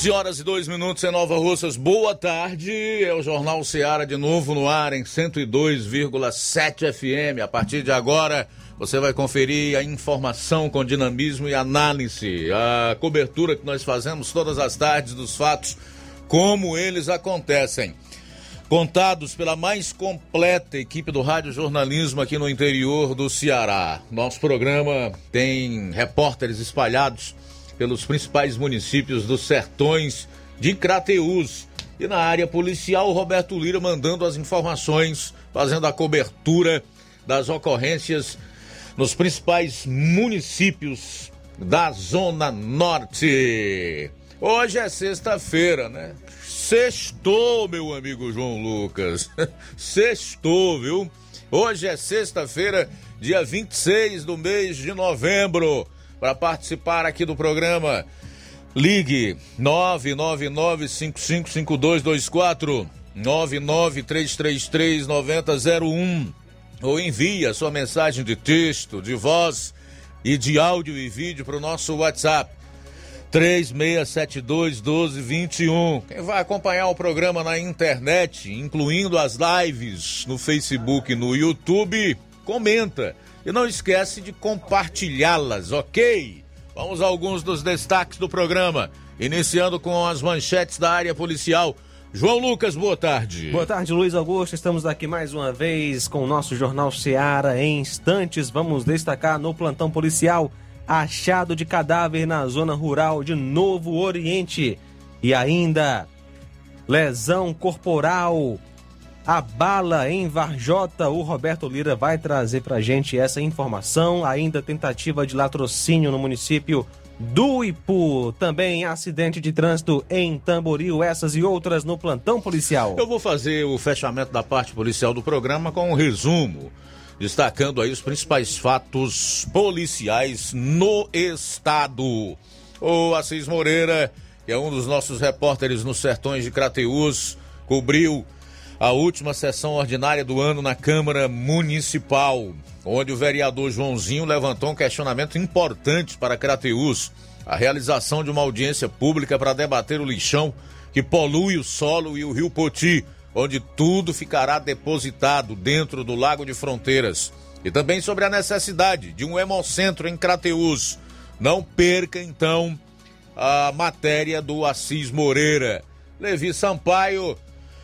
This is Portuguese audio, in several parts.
12 horas e 2 minutos em Nova Russas. Boa tarde. É o Jornal Seara de novo no ar em 102,7 FM. A partir de agora, você vai conferir a informação com dinamismo e análise, a cobertura que nós fazemos todas as tardes dos fatos, como eles acontecem. Contados pela mais completa equipe do rádio jornalismo aqui no interior do Ceará. Nosso programa tem repórteres espalhados pelos principais municípios dos sertões de Crateús. E na área policial, Roberto Lira mandando as informações, fazendo a cobertura das ocorrências nos principais municípios da Zona Norte. Hoje é sexta-feira, né? Sextou, meu amigo João Lucas. Sextou, viu? Hoje é sexta-feira, dia 26 do mês de novembro para participar aqui do programa. Ligue 999555224 993339001 ou envie a sua mensagem de texto, de voz e de áudio e vídeo para o nosso WhatsApp 36721221. Quem vai acompanhar o programa na internet, incluindo as lives no Facebook e no YouTube, comenta e não esquece de compartilhá-las, ok? Vamos a alguns dos destaques do programa, iniciando com as manchetes da área policial. João Lucas, boa tarde. Boa tarde, Luiz Augusto. Estamos aqui mais uma vez com o nosso Jornal Seara. Em instantes, vamos destacar no plantão policial achado de cadáver na zona rural de Novo Oriente. E ainda, lesão corporal a bala em Varjota. O Roberto Lira vai trazer pra gente essa informação. Ainda tentativa de latrocínio no município do Ipu. Também acidente de trânsito em Tamboril. Essas e outras no plantão policial. Eu vou fazer o fechamento da parte policial do programa com um resumo. Destacando aí os principais fatos policiais no estado. O Assis Moreira, que é um dos nossos repórteres nos sertões de Crateús, cobriu a última sessão ordinária do ano na Câmara Municipal, onde o vereador Joãozinho levantou um questionamento importante para Crateús, a realização de uma audiência pública para debater o lixão que polui o solo e o rio Poti, onde tudo ficará depositado dentro do Lago de Fronteiras. E também sobre a necessidade de um hemocentro em Crateús. Não perca, então, a matéria do Assis Moreira. Levi Sampaio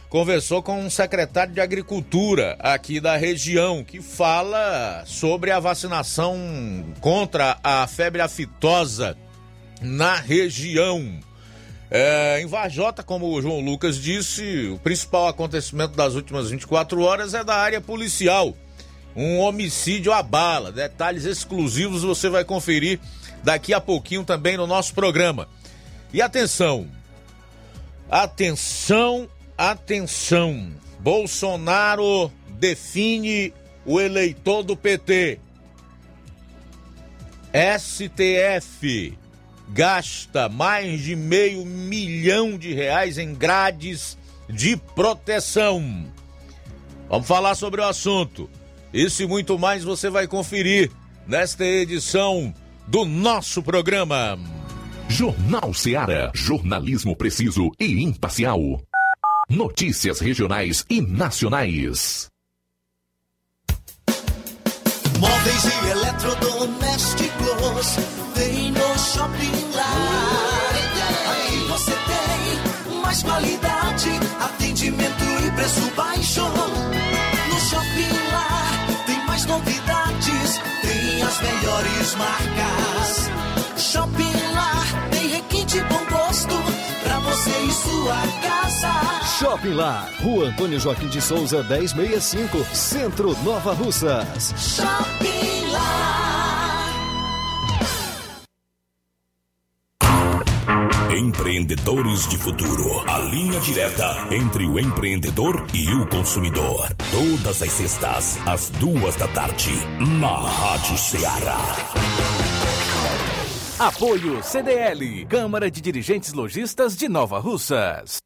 conversou com um secretário de Agricultura aqui da região que fala sobre a vacinação contra a febre aftosa na região. É, em Vajota, como o João Lucas disse, o principal acontecimento das últimas 24 horas é da área policial. Um homicídio à bala. Detalhes exclusivos você vai conferir daqui a pouquinho também no nosso programa. E atenção! Atenção Atenção, Bolsonaro define o eleitor do PT. STF gasta mais de meio milhão de reais em grades de proteção. Vamos falar sobre o assunto. Isso e muito mais você vai conferir nesta edição do nosso programa. Jornal Seara. Jornalismo preciso e imparcial. Notícias regionais e nacionais. Móveis e eletrodomésticos vem no Shopping Lar. Aqui você tem mais qualidade, atendimento e preço baixo. No Shopping Lar tem mais novidades, tem as melhores marcas. Shopping Lar tem requinte bom gosto pra você e sua casa. Shopping Lá, Rua Antônio Joaquim de Souza, 1065, Centro Nova Russas. Shopping Lá. Empreendedores de Futuro. A linha direta entre o empreendedor e o consumidor. Todas as sextas, às duas da tarde, na Rádio Ceará. Apoio CDL, Câmara de Dirigentes Lojistas de Nova Russas.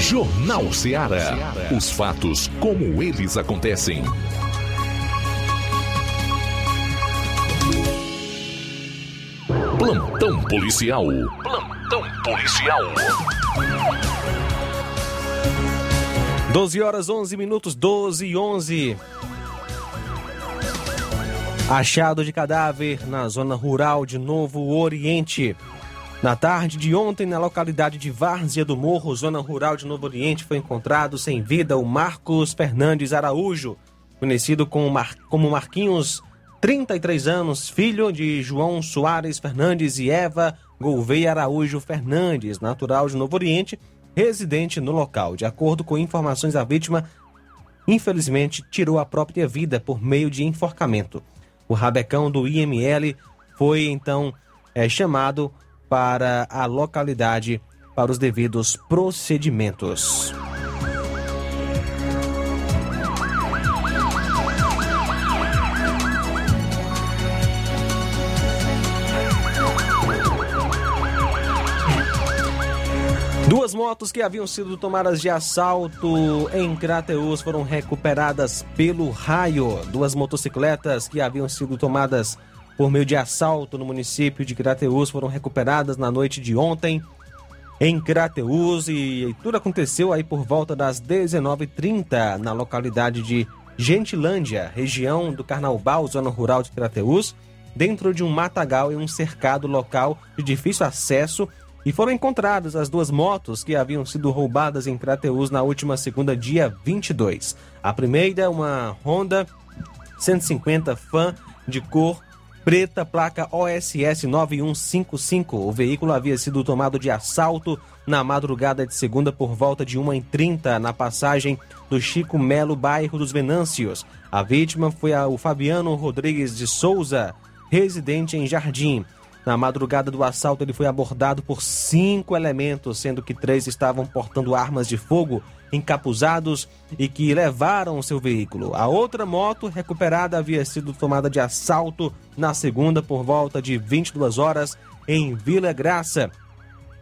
Jornal Ceará. Os fatos como eles acontecem. Plantão policial. Plantão policial. 12 horas 11 minutos, 12 e 11. Achado de cadáver na zona rural de Novo Oriente. Na tarde de ontem, na localidade de Várzea do Morro, zona rural de Novo Oriente, foi encontrado sem vida o Marcos Fernandes Araújo, conhecido como, Mar... como Marquinhos, 33 anos, filho de João Soares Fernandes e Eva Gouveia Araújo Fernandes, natural de Novo Oriente, residente no local. De acordo com informações, a vítima, infelizmente, tirou a própria vida por meio de enforcamento. O rabecão do IML foi então é, chamado para a localidade para os devidos procedimentos. Duas motos que haviam sido tomadas de assalto em Crateus foram recuperadas pelo raio. Duas motocicletas que haviam sido tomadas por meio de assalto no município de Crateus foram recuperadas na noite de ontem em Crateus e tudo aconteceu aí por volta das 19h30 na localidade de Gentilândia, região do Carnaubal, zona rural de Crateus, dentro de um matagal e um cercado local de difícil acesso e foram encontradas as duas motos que haviam sido roubadas em Crateus na última segunda, dia 22. A primeira, uma Honda 150 Fan de cor preta, placa OSS 9155. O veículo havia sido tomado de assalto na madrugada de segunda por volta de 1h30 na passagem do Chico Melo, bairro dos Venâncios. A vítima foi o Fabiano Rodrigues de Souza, residente em Jardim. Na madrugada do assalto, ele foi abordado por cinco elementos, sendo que três estavam portando armas de fogo encapuzados e que levaram seu veículo. A outra moto recuperada havia sido tomada de assalto na segunda por volta de 22 horas em Vila Graça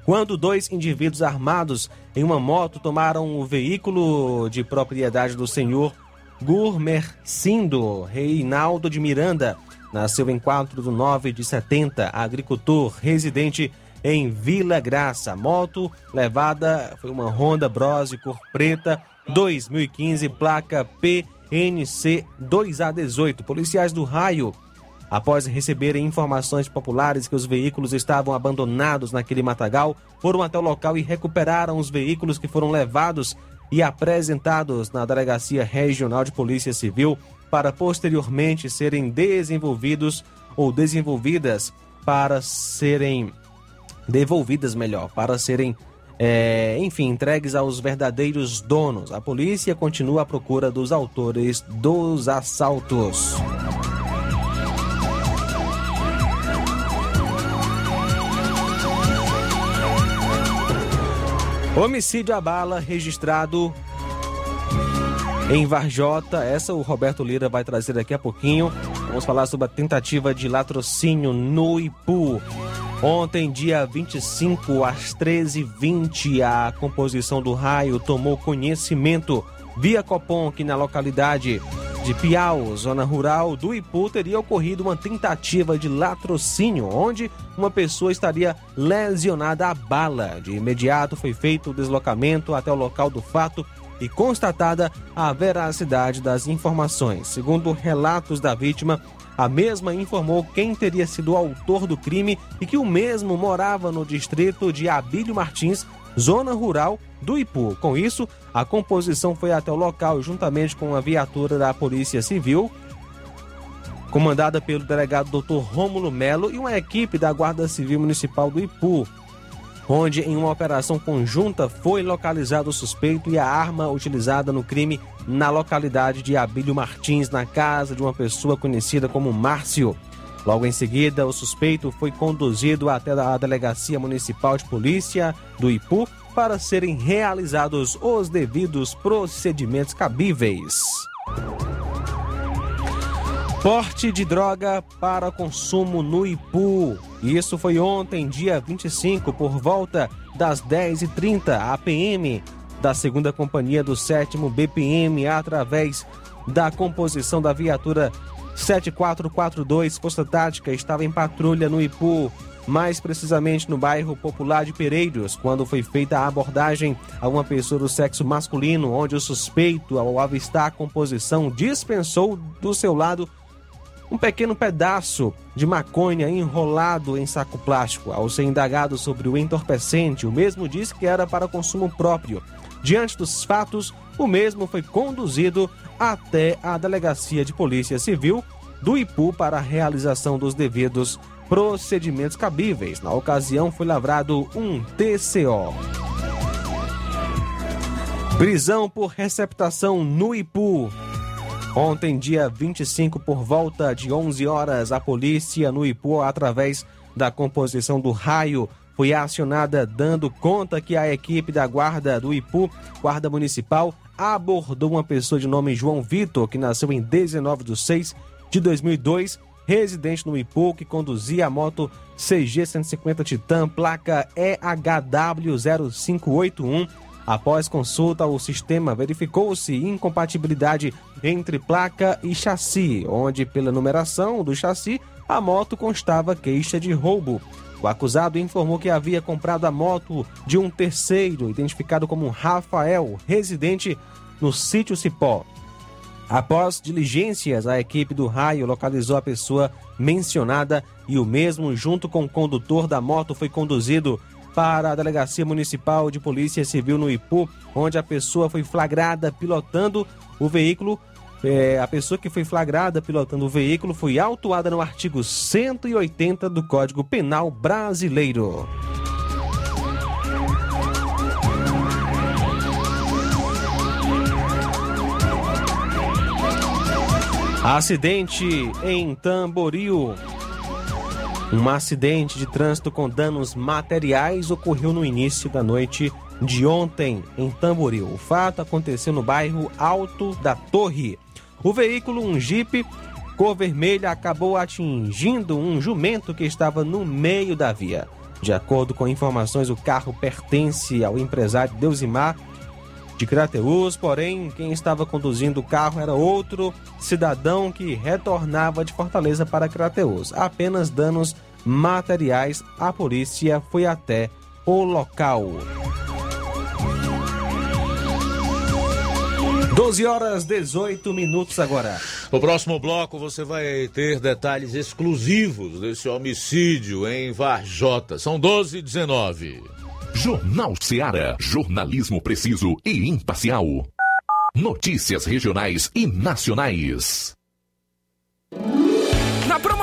quando dois indivíduos armados em uma moto tomaram o veículo de propriedade do senhor Gurmercindo Reinaldo de Miranda, nasceu em 4 de 9 de 70, agricultor residente em Vila Graça. Moto levada foi uma Honda Bros cor preta 2015, placa PNC 2A18. Policiais do Raio Após receberem informações populares que os veículos estavam abandonados naquele matagal, foram até o local e recuperaram os veículos que foram levados e apresentados na Delegacia Regional de Polícia Civil para posteriormente serem desenvolvidos ou desenvolvidas para serem devolvidas melhor, para serem, é, enfim, entregues aos verdadeiros donos. A polícia continua à procura dos autores dos assaltos. Homicídio à bala registrado em Varjota. Essa o Roberto Lira vai trazer daqui a pouquinho. Vamos falar sobre a tentativa de latrocínio no Ipu. Ontem, dia 25, às 13h20, a composição do raio tomou conhecimento via Copom que na localidade de Piau, zona rural do Ipu, teria ocorrido uma tentativa de latrocínio, onde uma pessoa estaria lesionada a bala. De imediato foi feito o deslocamento até o local do fato e constatada a veracidade das informações. Segundo relatos da vítima, a mesma informou quem teria sido o autor do crime e que o mesmo morava no distrito de Abílio Martins, zona rural do Ipu. Com isso, a composição foi até o local juntamente com a viatura da Polícia Civil, comandada pelo delegado Dr. Rômulo Melo e uma equipe da Guarda Civil Municipal do Ipu, onde em uma operação conjunta foi localizado o suspeito e a arma utilizada no crime na localidade de Abílio Martins, na casa de uma pessoa conhecida como Márcio. Logo em seguida, o suspeito foi conduzido até a Delegacia Municipal de Polícia do Ipu para serem realizados os devidos procedimentos cabíveis. Porte de droga para consumo no Ipu. Isso foi ontem, dia 25, por volta das 10h30. A PM da segunda companhia do 7 BPM, através da composição da viatura 7442 Força Tática, estava em patrulha no Ipu, mais precisamente no bairro Popular de Pereiros, quando foi feita a abordagem a uma pessoa do sexo masculino, onde o suspeito, ao avistar a composição, dispensou do seu lado um pequeno pedaço de maconha enrolado em saco plástico. Ao ser indagado sobre o entorpecente, o mesmo disse que era para consumo próprio. Diante dos fatos, o mesmo foi conduzido até a Delegacia de Polícia Civil do Ipu para a realização dos devidos procedimentos cabíveis. Na ocasião, foi lavrado um TCO. Prisão por receptação no Ipu. Ontem, dia 25, por volta de 11 horas, a polícia no Ipu, através da composição do raio, foi acionada dando conta que a equipe da guarda do Ipu, Guarda Municipal, abordou uma pessoa de nome João Vitor, que nasceu em 19 de 6 de 2002, residente no Ipu, que conduzia a moto CG 150 Titan, placa EHW0581. Após consulta ao sistema, verificou-se incompatibilidade entre placa e chassi, onde, pela numeração do chassi, a moto constava queixa de roubo. O acusado informou que havia comprado a moto de um terceiro, identificado como Rafael, residente no sítio Cipó. Após diligências, a equipe do raio localizou a pessoa mencionada e o mesmo, junto com o condutor da moto, foi conduzido para a Delegacia Municipal de Polícia Civil no Ipu, onde a pessoa foi flagrada pilotando o veículo É, a pessoa que foi flagrada pilotando o veículo foi autuada no artigo 180 do Código Penal Brasileiro. Acidente em Tamboril. Um acidente de trânsito com danos materiais ocorreu no início da noite de ontem em Tamboril. O fato aconteceu no bairro Alto da Torre. O veículo, um Jeep cor vermelha, acabou atingindo um jumento que estava no meio da via. De acordo com informações, o carro pertence ao empresário Deusimar de Crateus, porém, quem estava conduzindo o carro era outro cidadão que retornava de Fortaleza para Crateus. Apenas danos materiais, a polícia foi até o local. 12 horas 18 minutos agora. No próximo bloco você vai ter detalhes exclusivos desse homicídio em Varjota. São 12 e 19. Jornal Seara. Jornalismo preciso e imparcial. Notícias regionais e nacionais.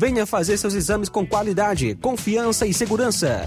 Venha fazer seus exames com qualidade, confiança e segurança.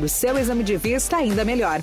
do seu exame de vista ainda melhor.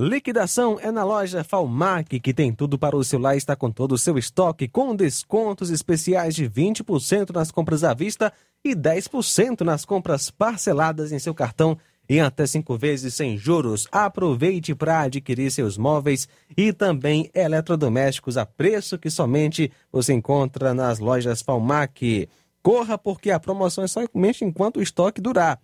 Liquidação é na loja Falmac, que tem tudo para o celular e está com todo o seu estoque, com descontos especiais de 20% nas compras à vista e 10% nas compras parceladas em seu cartão em até cinco vezes sem juros. Aproveite para adquirir seus móveis e também eletrodomésticos a preço que somente você encontra nas lojas Falmac. Corra porque a promoção é somente enquanto o estoque durar.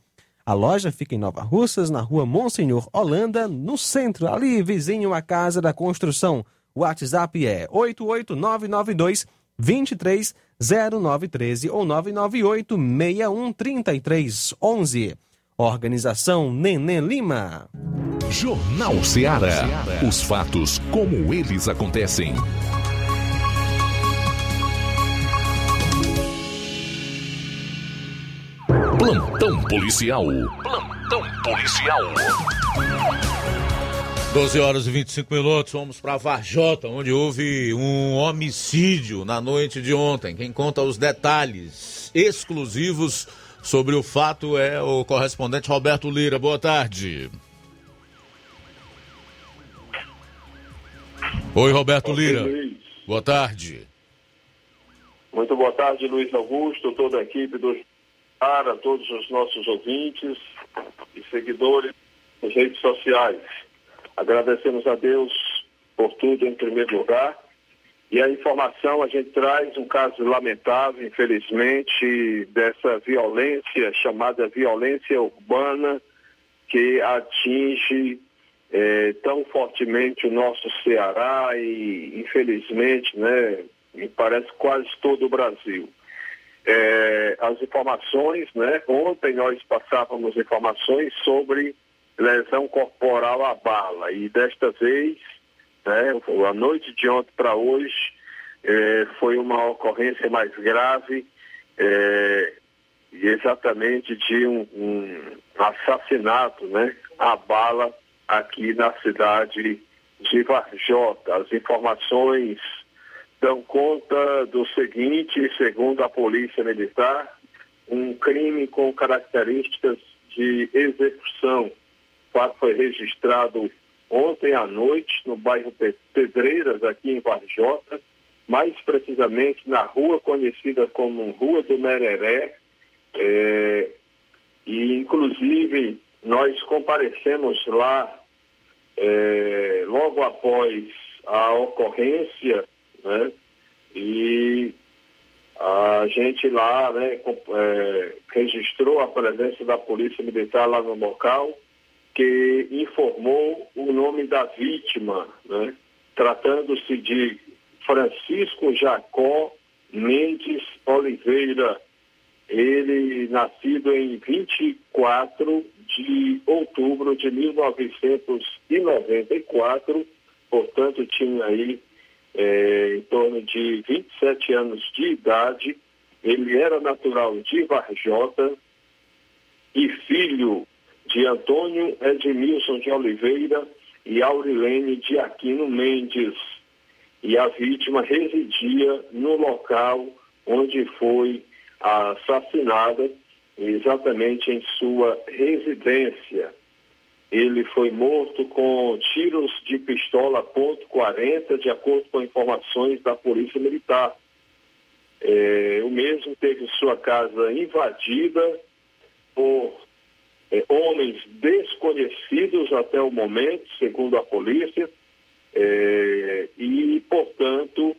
A loja fica em Nova Russas, na rua Monsenhor Holanda, no centro, ali vizinho à Casa da Construção. O WhatsApp é 88992 230913 ou 998 613311. Organização Neném Lima. Jornal Ceará. Os fatos como eles acontecem. Plantão policial. Plantão policial. 12 horas e 25 minutos, vamos para Varjota, onde houve um homicídio na noite de ontem. Quem conta os detalhes exclusivos sobre o fato é o correspondente Roberto Lira. Boa tarde. Oi, Roberto Lira. Boa tarde. Muito boa tarde, Luiz Augusto, toda a equipe do para todos os nossos ouvintes e seguidores nas redes sociais. Agradecemos a Deus por tudo em primeiro lugar. E a informação, a gente traz um caso lamentável, infelizmente, dessa violência chamada violência urbana que atinge eh, tão fortemente o nosso Ceará e, infelizmente, né, me parece quase todo o Brasil. É, as informações, né? Ontem nós passávamos informações sobre lesão corporal à bala e desta vez, né, a noite de ontem para hoje, é, foi uma ocorrência mais grave, é, exatamente de um, um, assassinato, né, à bala aqui na cidade de Varjota. As informações dão conta do seguinte, segundo a Polícia Militar, um crime com características de execução. O fato foi registrado ontem à noite no bairro Pedreiras, aqui em Varjota, mais precisamente na rua conhecida como Rua do Mereré. É, e, inclusive, nós comparecemos lá é, logo após a ocorrência né? E a gente lá, né, é, registrou a presença da Polícia Militar lá no local, que informou o nome da vítima, né? tratando-se de Francisco Jacó Mendes Oliveira, ele nascido em 24 de outubro de 1994, portanto tinha aí é, em torno de 27 anos de idade. Ele era natural de Varjota e filho de Antônio Edmilson de Oliveira e Aurilene de Aquino Mendes. E a vítima residia no local onde foi assassinada, exatamente em sua residência. Ele foi morto com tiros de pistola ponto .40, de acordo com informações da Polícia Militar. É, o mesmo teve sua casa invadida por é, homens desconhecidos até o momento, segundo a polícia, é, e, portanto,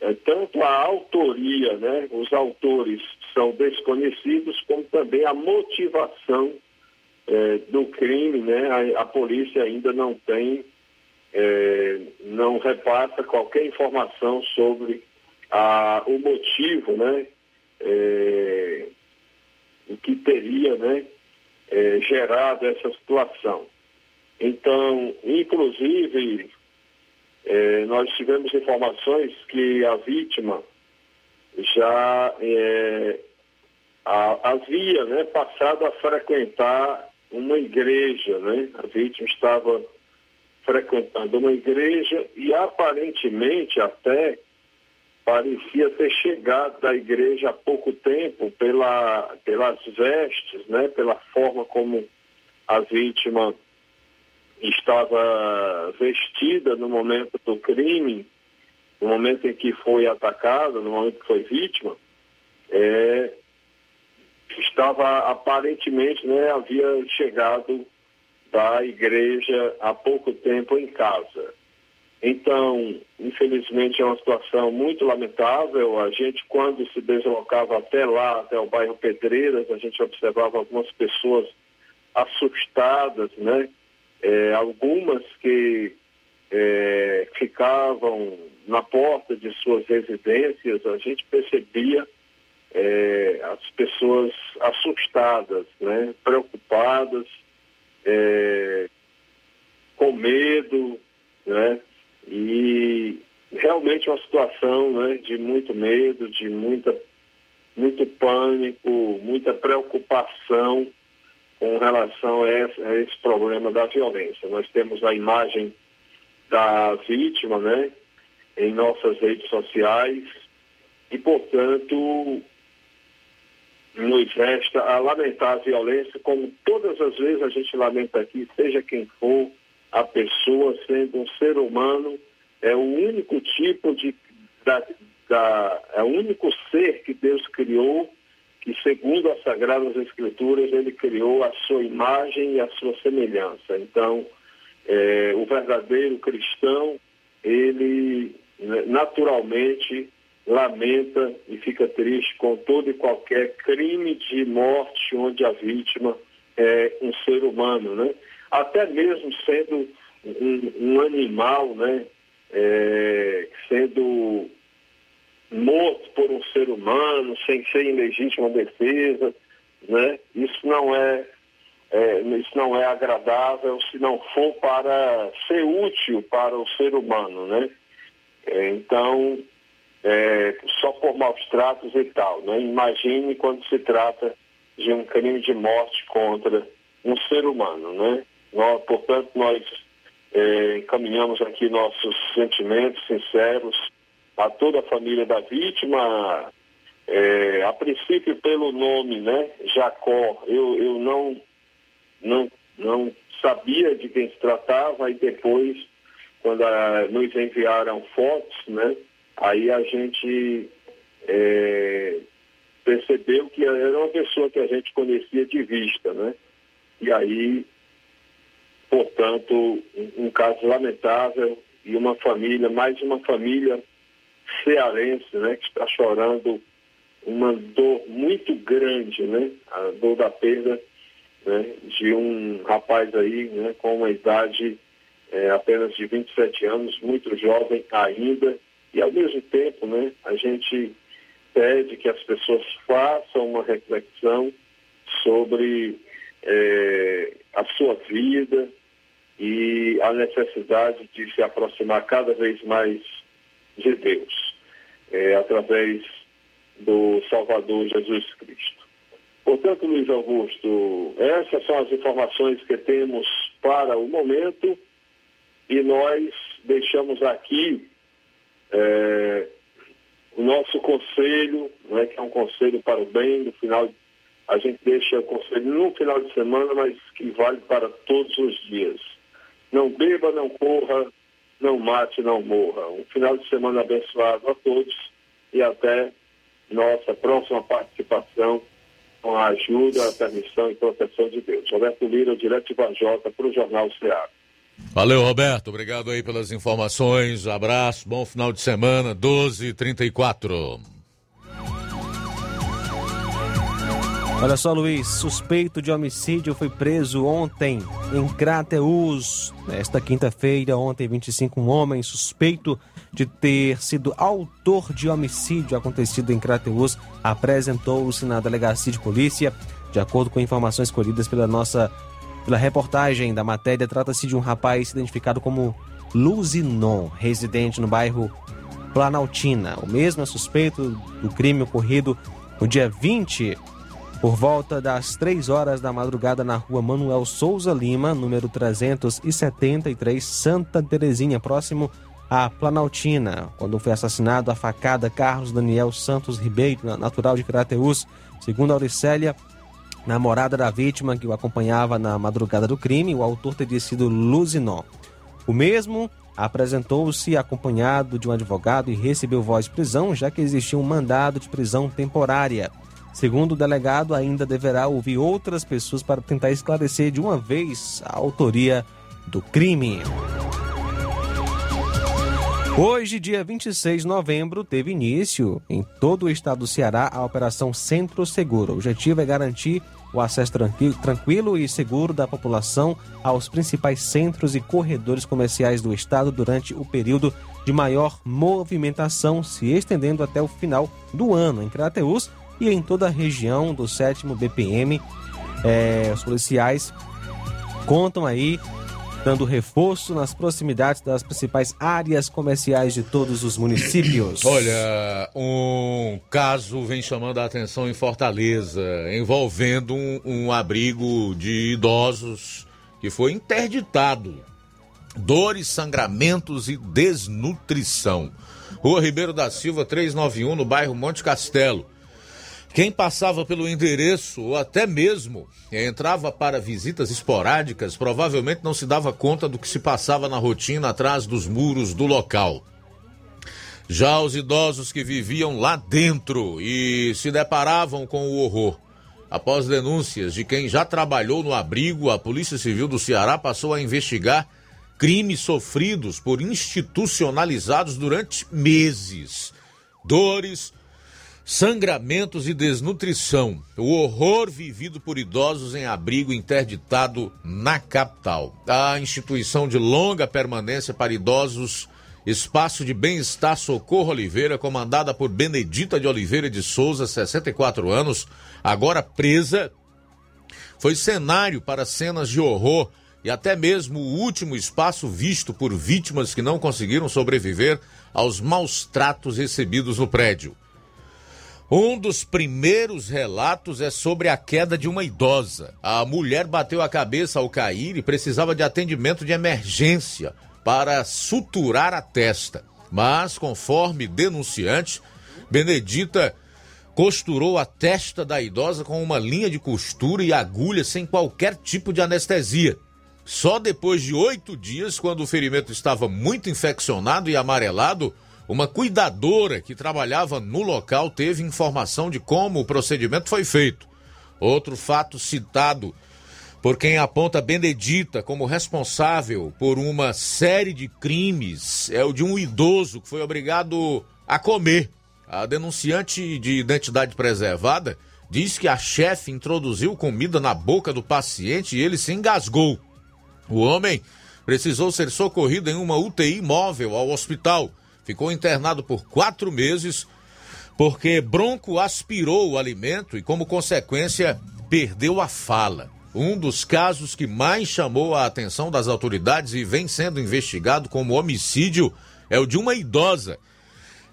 é, tanto a autoria, né, os autores são desconhecidos, como também a motivação é, do crime, né, a, a, polícia ainda não tem, é, não repassa qualquer informação sobre a, o motivo, né, é, que teria, né, é, gerado essa situação. Então, inclusive, é, nós tivemos informações que a vítima já é, havia né, passado a frequentar uma igreja, né? A vítima estava frequentando uma igreja e aparentemente até parecia ter chegado da igreja há pouco tempo pela, pelas vestes, né, pela forma como a vítima estava vestida no momento do crime, no momento em que foi atacada, no momento que foi vítima, é, estava aparentemente, né, havia chegado da igreja há pouco tempo em casa. Então, infelizmente é uma situação muito lamentável. A gente, quando se deslocava até lá, até o bairro Pedreiras, a gente observava algumas pessoas assustadas, né? É, algumas que é, ficavam na porta de suas residências, a gente percebia é, as pessoas assustadas, né? preocupadas, é, com medo, né? E realmente uma situação né, de muito medo, de muita, muito pânico, muita preocupação com relação a esse, a esse problema da violência. Nós temos a imagem da vítima, né, em nossas redes sociais e, portanto, nos resta a lamentar a violência, como todas as vezes a gente lamenta aqui, seja quem for, a pessoa sendo um ser humano, é o único tipo de. Da, da, é o único ser que Deus criou, que segundo as Sagradas Escrituras, ele criou a sua imagem e a sua semelhança. Então, é, o verdadeiro cristão, ele né, naturalmente lamenta e fica triste com todo e qualquer crime de morte onde a vítima é um ser humano, né? até mesmo sendo um, um animal, né, é, sendo morto por um ser humano, sem ser em legítima defesa, né, isso não é, é, isso não é agradável se não for para ser útil para o ser humano, né? É, então, é, só por maus tratos e tal, né? Imagine quando se trata de um crime de morte contra um ser humano, né? Nós, portanto, nós é, encaminhamos aqui nossos sentimentos sinceros a toda a família da vítima, é, a princípio pelo nome, né, Jacó, eu, eu não, não, não sabia de quem se tratava e depois, quando a, nos enviaram fotos, né, aí a gente é, percebeu que era uma pessoa que a gente conhecia de vista, né, e aí Portanto, um, caso lamentável e uma família, mais uma família cearense, né, que está chorando uma dor muito grande, né, a dor da perda né, de um rapaz aí, né, com uma idade é, apenas de 27 anos, muito jovem ainda, e ao mesmo tempo, né, a gente pede que as pessoas façam uma reflexão sobre é, a sua vida e a necessidade de se aproximar cada vez mais de Deus, é, através do Salvador Jesus Cristo. Portanto, Luiz Augusto, essas são as informações que temos para o momento e nós deixamos aqui é, o nosso conselho, não é que é um conselho para o bem, no final a gente deixa o conselho no final de semana, mas que vale para todos os dias. Não beba, não corra, não mate, não morra. Um final de semana abençoado a todos e até nossa próxima participação com a ajuda, a permissão e proteção de Deus. Roberto Lira, direto de Vajota, para o Jornal Ceará. Valeu, Roberto. Obrigado aí pelas informações. Abraço, bom final de semana, 12h34. Olha só, Luiz, suspeito de homicídio foi preso ontem em Crateus. Nesta quinta-feira, ontem, 25, um homem suspeito de ter sido autor de homicídio acontecido em Crateus apresentou-se na delegacia de polícia. De acordo com informações colhidas pela nossa pela reportagem da matéria, trata-se de um rapaz identificado como Luzinon, residente no bairro Planaltina. O mesmo é suspeito do crime ocorrido no dia 20, por volta das 3 horas da madrugada, na rua Manuel Souza Lima, número 373, Santa Terezinha, próximo à Planaltina, quando foi assassinado a facada Carlos Daniel Santos Ribeiro, natural de Crateus. Segundo a Auricélia, namorada da vítima que o acompanhava na madrugada do crime, o autor teria sido Luzinó. O mesmo apresentou-se acompanhado de um advogado e recebeu voz de prisão, já que existia um mandado de prisão temporária. Segundo o delegado, ainda deverá ouvir outras pessoas para tentar esclarecer de uma vez a autoria do crime. Hoje, dia 26 de novembro, teve início em todo o estado do Ceará a Operação Centro Seguro. O objetivo é garantir o acesso tranquilo e seguro da população aos principais centros e corredores comerciais do estado durante o período de maior movimentação, se estendendo até o final do ano em Crateús e em toda a região do 7 BPM. É, os policiais contam aí dando reforço nas proximidades das principais áreas comerciais de todos os municípios. Olha, um caso vem chamando a atenção em Fortaleza, envolvendo um, um abrigo de idosos que foi interditado. Dores, sangramentos e desnutrição. Rua Ribeiro da Silva, 391, no bairro Monte Castelo. Quem passava pelo endereço ou até mesmo entrava para visitas esporádicas provavelmente não se dava conta do que se passava na rotina atrás dos muros do local. Já os idosos que viviam lá dentro e se deparavam com o horror. Após denúncias de quem já trabalhou no abrigo, a Polícia Civil do Ceará passou a investigar crimes sofridos por institucionalizados durante meses. Dores, sangramentos e desnutrição. O horror vivido por idosos em abrigo interditado na capital. A instituição de longa permanência para idosos, Espaço de Bem-Estar Socorro Oliveira, comandada por Benedita de Oliveira de Souza, 64 anos, agora presa, foi cenário para cenas de horror e até mesmo o último espaço visto por vítimas que não conseguiram sobreviver aos maus tratos recebidos no prédio. Um dos primeiros relatos é sobre a queda de uma idosa. A mulher bateu a cabeça ao cair e precisava de atendimento de emergência para suturar a testa. Mas, conforme denunciante, Benedita costurou a testa da idosa com uma linha de costura e agulha sem qualquer tipo de anestesia. Só depois de oito dias, quando o ferimento estava muito infeccionado e amarelado, uma cuidadora que trabalhava no local teve informação de como o procedimento foi feito. Outro fato citado por quem aponta Benedita como responsável por uma série de crimes é o de um idoso que foi obrigado a comer. A denunciante de identidade preservada diz que a chefe introduziu comida na boca do paciente e ele se engasgou. O homem precisou ser socorrido em uma UTI móvel ao hospital. Ficou internado por quatro meses porque Bronco aspirou o alimento e, como consequência, perdeu a fala. Um dos casos que mais chamou a atenção das autoridades e vem sendo investigado como homicídio é o de uma idosa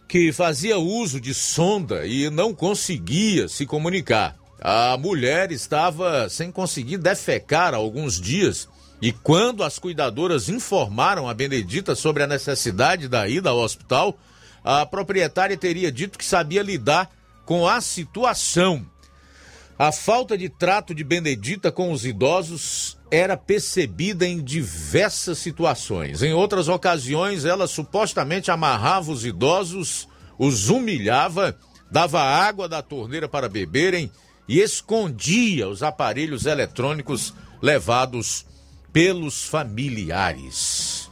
que fazia uso de sonda e não conseguia se comunicar. A mulher estava sem conseguir defecar há alguns dias e quando as cuidadoras informaram a Benedita sobre a necessidade da ida ao hospital, a proprietária teria dito que sabia lidar com a situação. A falta de trato de Benedita com os idosos era percebida em diversas situações. Em outras ocasiões, ela supostamente amarrava os idosos, os humilhava, dava água da torneira para beberem e escondia os aparelhos eletrônicos levados pelos familiares.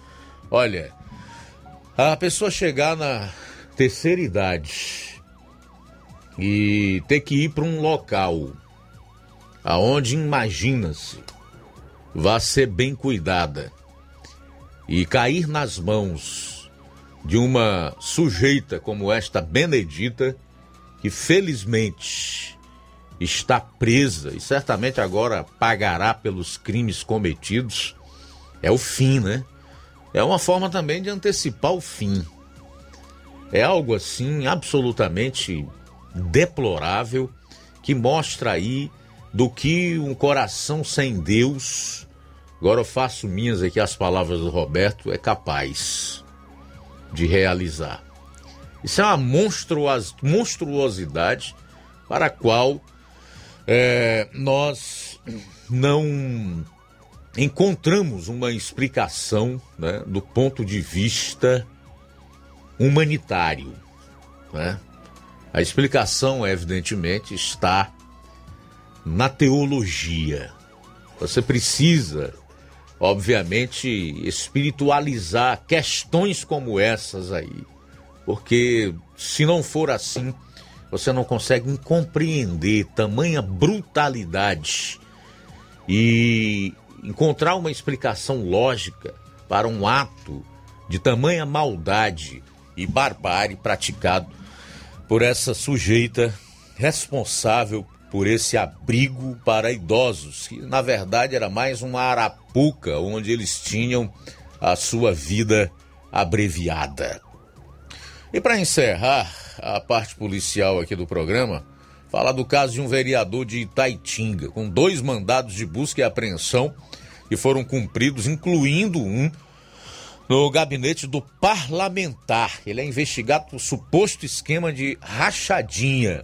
Olha, a pessoa chegar na terceira idade e ter que ir para um local aonde imagina-se vá ser bem cuidada e cair nas mãos de uma sujeita como esta Benedita, que felizmente está presa e certamente agora pagará pelos crimes cometidos, é o fim, né? É uma forma também de antecipar o fim. É algo assim absolutamente deplorável que mostra aí do que um coração sem Deus, agora eu faço minhas aqui as palavras do Roberto, é capaz de realizar. Isso é uma monstruosidade para a qual é, nós não encontramos uma explicação né, do ponto de vista humanitário. Né? A explicação, evidentemente, está na teologia. Você precisa, obviamente, espiritualizar questões como essas aí. Porque se não for assim, você não consegue compreender tamanha brutalidade e encontrar uma explicação lógica para um ato de tamanha maldade e barbárie praticado por essa sujeita responsável por esse abrigo para idosos, que na verdade era mais uma arapuca onde eles tinham a sua vida abreviada. E para encerrar a parte policial aqui do programa, falar do caso de um vereador de Itaitinga, com dois mandados de busca e apreensão que foram cumpridos, incluindo um no gabinete do parlamentar. Ele é investigado por suposto esquema de rachadinha.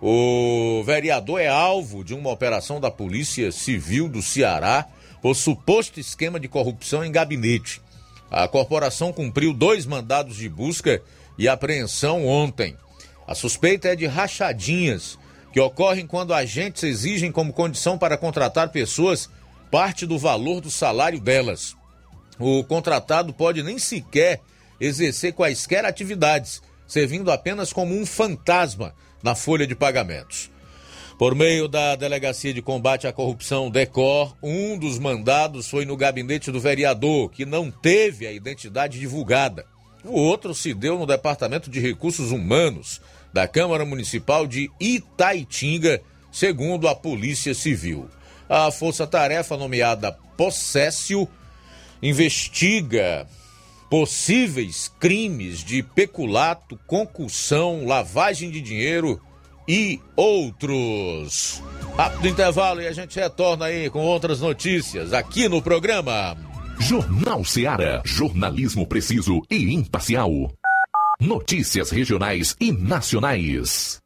O vereador é alvo de uma operação da Polícia Civil do Ceará por suposto esquema de corrupção em gabinete. A corporação cumpriu dois mandados de busca e apreensão ontem. A suspeita é de rachadinhas que ocorrem quando agentes exigem como condição para contratar pessoas parte do valor do salário delas. O contratado pode nem sequer exercer quaisquer atividades, servindo apenas como um fantasma na folha de pagamentos. Por meio da Delegacia de Combate à Corrupção DECOR, um dos mandados foi no gabinete do vereador, que não teve a identidade divulgada. O outro se deu no Departamento de Recursos Humanos da Câmara Municipal de Itaitinga, segundo a Polícia Civil. A força-tarefa nomeada Possessio investiga possíveis crimes de peculato, concussão, lavagem de dinheiro e outros. Rápido intervalo e a gente retorna aí com outras notícias aqui no programa. Jornal Seara. Jornalismo preciso e imparcial. Notícias regionais e nacionais.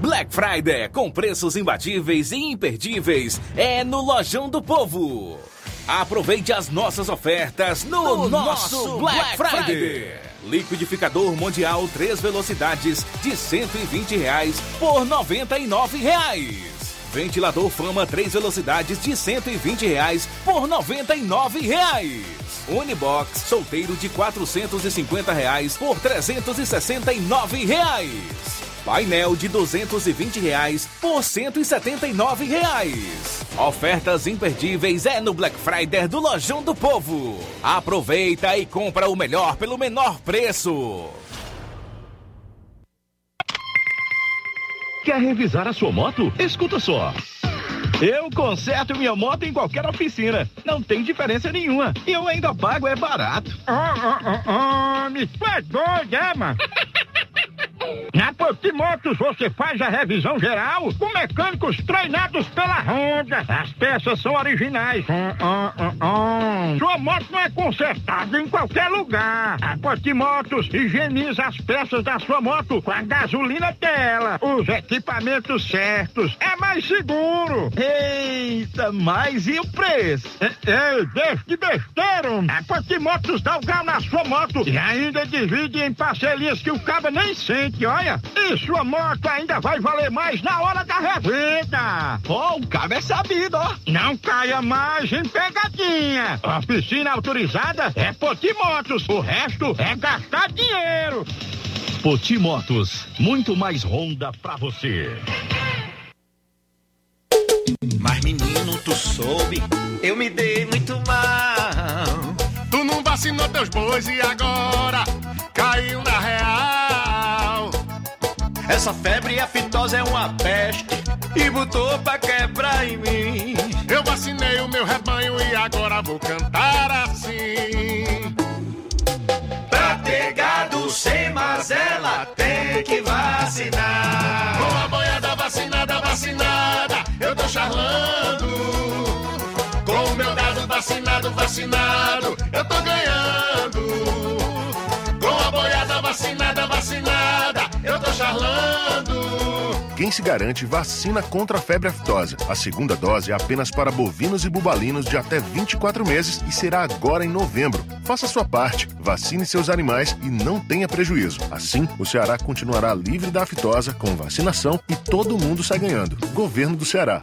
Black Friday com preços imbatíveis e imperdíveis é no Lojão do Povo. Aproveite as nossas ofertas no, no nosso Black, Black Friday. Friday. Liquidificador Mundial 3 velocidades de 120 reais por 99 reais. Ventilador Fama 3 velocidades de 120 reais por 99 reais. Unibox solteiro de 450 reais por 369 reais. Painel de 220 reais por 179 reais. Ofertas imperdíveis é no Black Friday do Lojão do Povo. Aproveita e compra o melhor pelo menor preço. Quer revisar a sua moto? Escuta só. Eu conserto minha moto em qualquer oficina. Não tem diferença nenhuma. E eu ainda pago, é barato. Ah, ah, ah, ah, me faz doido, é, mano? Na Potimotos você faz a revisão geral com mecânicos treinados pela Honda. As peças são originais. Ah, ah, ah, Sua moto não é consertada em qualquer lugar. A Potimotos higieniza as peças da sua moto com a gasolina dela. Os equipamentos certos. É mais seguro. Eita, mas e o preço? Ei, deixa de besteira. A Potimotos dá o grau na sua moto e ainda divide em parcelinhas que o cabo nem sente, olha. E sua moto ainda vai valer mais na hora da revenda. Ó, o cabo é sabido, ó. Não caia mais em pegadinha. Oficina autorizada é Potimotos. O resto é gastar dinheiro. Potimotos, muito mais Honda pra você. Mas menino, tu soube, eu me dei muito mal. Tu não vacinou teus bois e agora caiu na real. Essa febre aftosa é uma peste e botou pra quebrar em mim. Eu vacinei o meu rebanho e agora vou cantar assim. Pra ter gado sem mazela, tem que vacinar. Com a boiada vacinada, vacinada, eu tô charlando. Com o meu dado vacinado, vacinado, eu tô ganhando. Com a boiada vacinada, vacinada. Quem se garante vacina contra a febre aftosa. A segunda dose é apenas para bovinos e bubalinos de até 24 meses e será agora em novembro. Faça sua parte, vacine seus animais e não tenha prejuízo. Assim, o Ceará continuará livre da aftosa com vacinação e todo mundo sai ganhando. Governo do Ceará.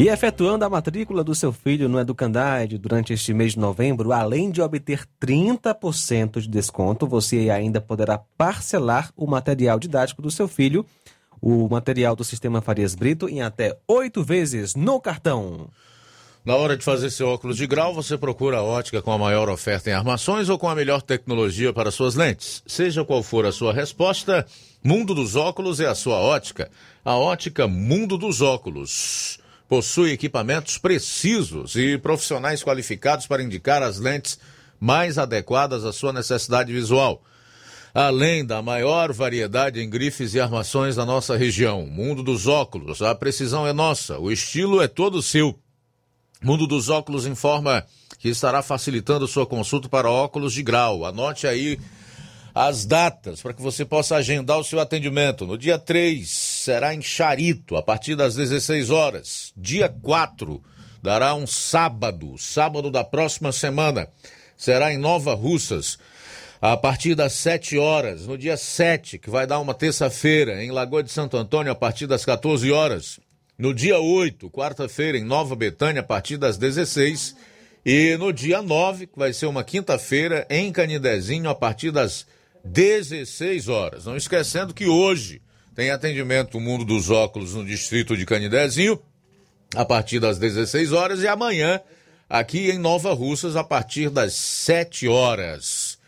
E efetuando a matrícula do seu filho no Educandade durante este mês de novembro, além de obter 30% de desconto, você ainda poderá parcelar o material didático do seu filho, o material do Sistema Farias Brito, em até oito vezes no cartão. Na hora de fazer seu óculos de grau, você procura a ótica com a maior oferta em armações ou com a melhor tecnologia para suas lentes. Seja qual for a sua resposta, Mundo dos Óculos é a sua ótica. A ótica Mundo dos Óculos possui equipamentos precisos e profissionais qualificados para indicar as lentes mais adequadas à sua necessidade visual. Além da maior variedade em grifes e armações da nossa região, Mundo dos Óculos, a precisão é nossa, o estilo é todo seu. Mundo dos Óculos informa que estará facilitando sua consulta para óculos de grau. Anote aí as datas para que você possa agendar o seu atendimento. No dia 3 será em Charito, a partir das 16 horas. Dia 4 dará um sábado, sábado da próxima semana. Será em Nova Russas, a partir das 7 horas. No dia 7, que vai dar uma terça-feira, em Lagoa de Santo Antônio, a partir das 14 horas. No dia 8, quarta-feira, em Nova Betânia, a partir das 16 E no dia 9, que vai ser uma quinta-feira, em Canidezinho, a partir das 16 horas. Não esquecendo que hoje tem atendimento Mundo dos Óculos no distrito de Canidezinho, a partir das 16 horas, e amanhã, aqui em Nova Russas, a partir das 7 horas.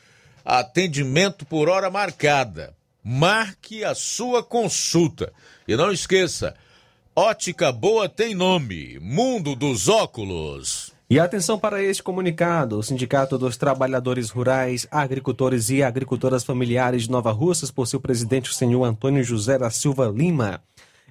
Atendimento por hora marcada. Marque a sua consulta. E não esqueça, ótica boa tem nome: Mundo dos Óculos. E atenção para este comunicado: o Sindicato dos Trabalhadores Rurais, Agricultores e Agricultoras Familiares de Nova Russas, por seu presidente, o senhor Antônio José da Silva Lima,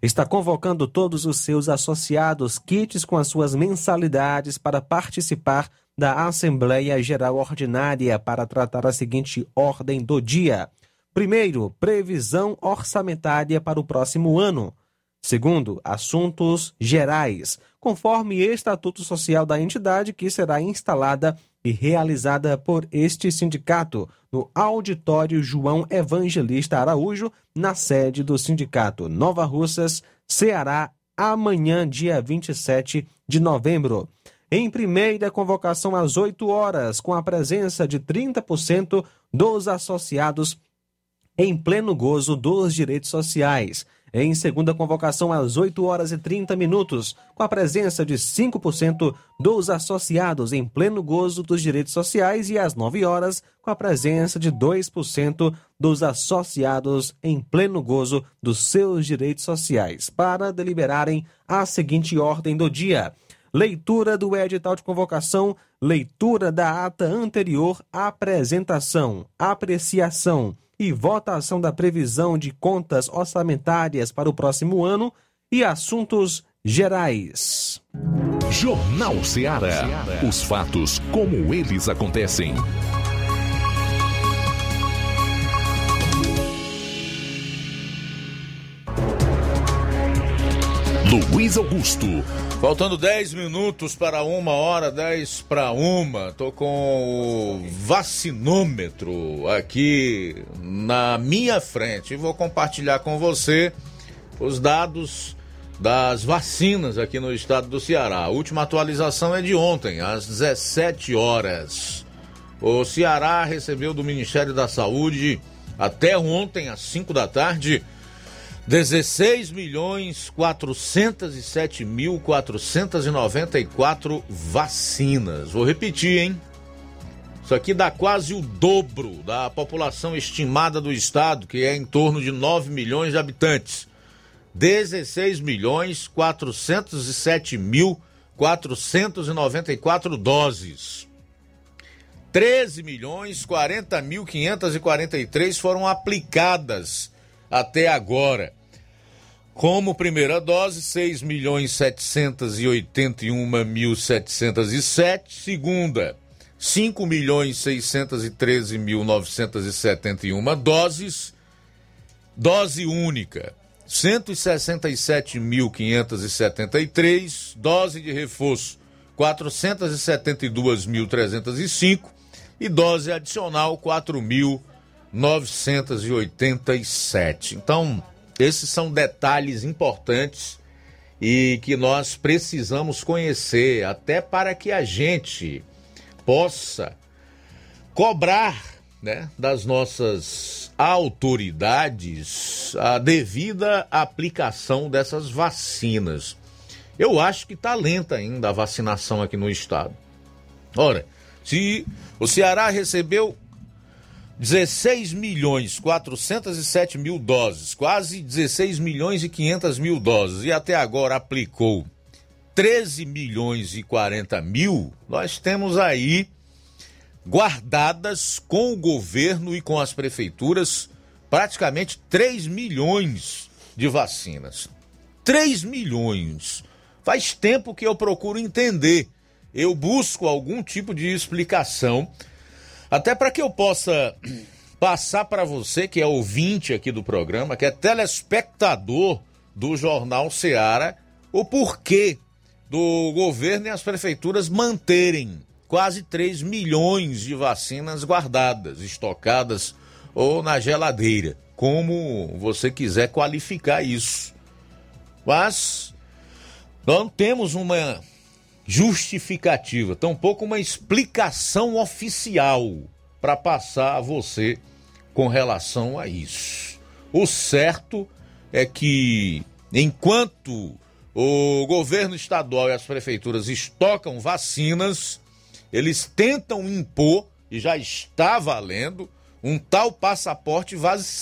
está convocando todos os seus associados kits com as suas mensalidades para participar da Assembleia Geral Ordinária para tratar a seguinte ordem do dia. Primeiro, previsão orçamentária para o próximo ano. Segundo, assuntos gerais, conforme Estatuto Social da entidade que será instalada e realizada por este sindicato no Auditório João Evangelista Araújo, na sede do Sindicato Nova Russas, Ceará, amanhã, dia 27 de novembro. Em primeira convocação às 8 horas, com a presença de 30% dos associados em pleno gozo dos direitos sociais em segunda convocação às 8 horas e 30 minutos, com a presença de 5% dos associados em pleno gozo dos direitos sociais e às 9 horas, com a presença de 2% dos associados em pleno gozo dos seus direitos sociais, para deliberarem a seguinte ordem do dia: leitura do edital de convocação, leitura da ata anterior, apresentação, apreciação e votação da previsão de contas orçamentárias para o próximo ano e assuntos gerais. Jornal Ceará. Os fatos como eles acontecem. Luiz Augusto. Faltando 10 minutos para uma hora, 10 para uma. Tô com o vacinômetro aqui na minha frente e vou compartilhar com você os dados das vacinas aqui no estado do Ceará. A última atualização é de ontem, às 17 horas. O Ceará recebeu do Ministério da Saúde até ontem, às 5 da tarde, 16 milhões 407 mil 494 vacinas. Vou repetir, hein? Isso aqui dá quase o dobro da população estimada do estado, que é em torno de 9 milhões de habitantes. 16 milhões 407 mil 494 doses. 13 milhões 40 mil 543 foram aplicadas até agora. Como primeira dose, 6 milhões 781.707. Segunda, 5 milhões 613.971 doses. Dose única, 167.573. Dose de reforço, 472.305. E dose adicional, 4.987. Então, esses são detalhes importantes e que nós precisamos conhecer, até para que a gente possa cobrar né, das nossas autoridades a devida aplicação dessas vacinas. Eu acho que está lenta ainda a vacinação aqui no estado. Ora, se o Ceará recebeu 16 milhões 407 mil doses, quase 16 milhões e 500 mil doses, e até agora aplicou 13 milhões e 40 mil, nós temos aí guardadas com o governo e com as prefeituras praticamente 3 milhões de vacinas. 3 milhões. Faz tempo que eu procuro entender. Eu busco algum tipo de explicação até para que eu possa passar para você, que é ouvinte aqui do programa, que é telespectador do Jornal Seara, o porquê do governo e as prefeituras manterem quase 3 milhões de vacinas guardadas, estocadas ou na geladeira, como você quiser qualificar isso. Mas não temos uma justificativa, tampouco uma explicação oficial para passar a você com relação a isso. O certo é que enquanto o governo estadual e as prefeituras estocam vacinas, eles tentam impor, e já está valendo, um tal passaporte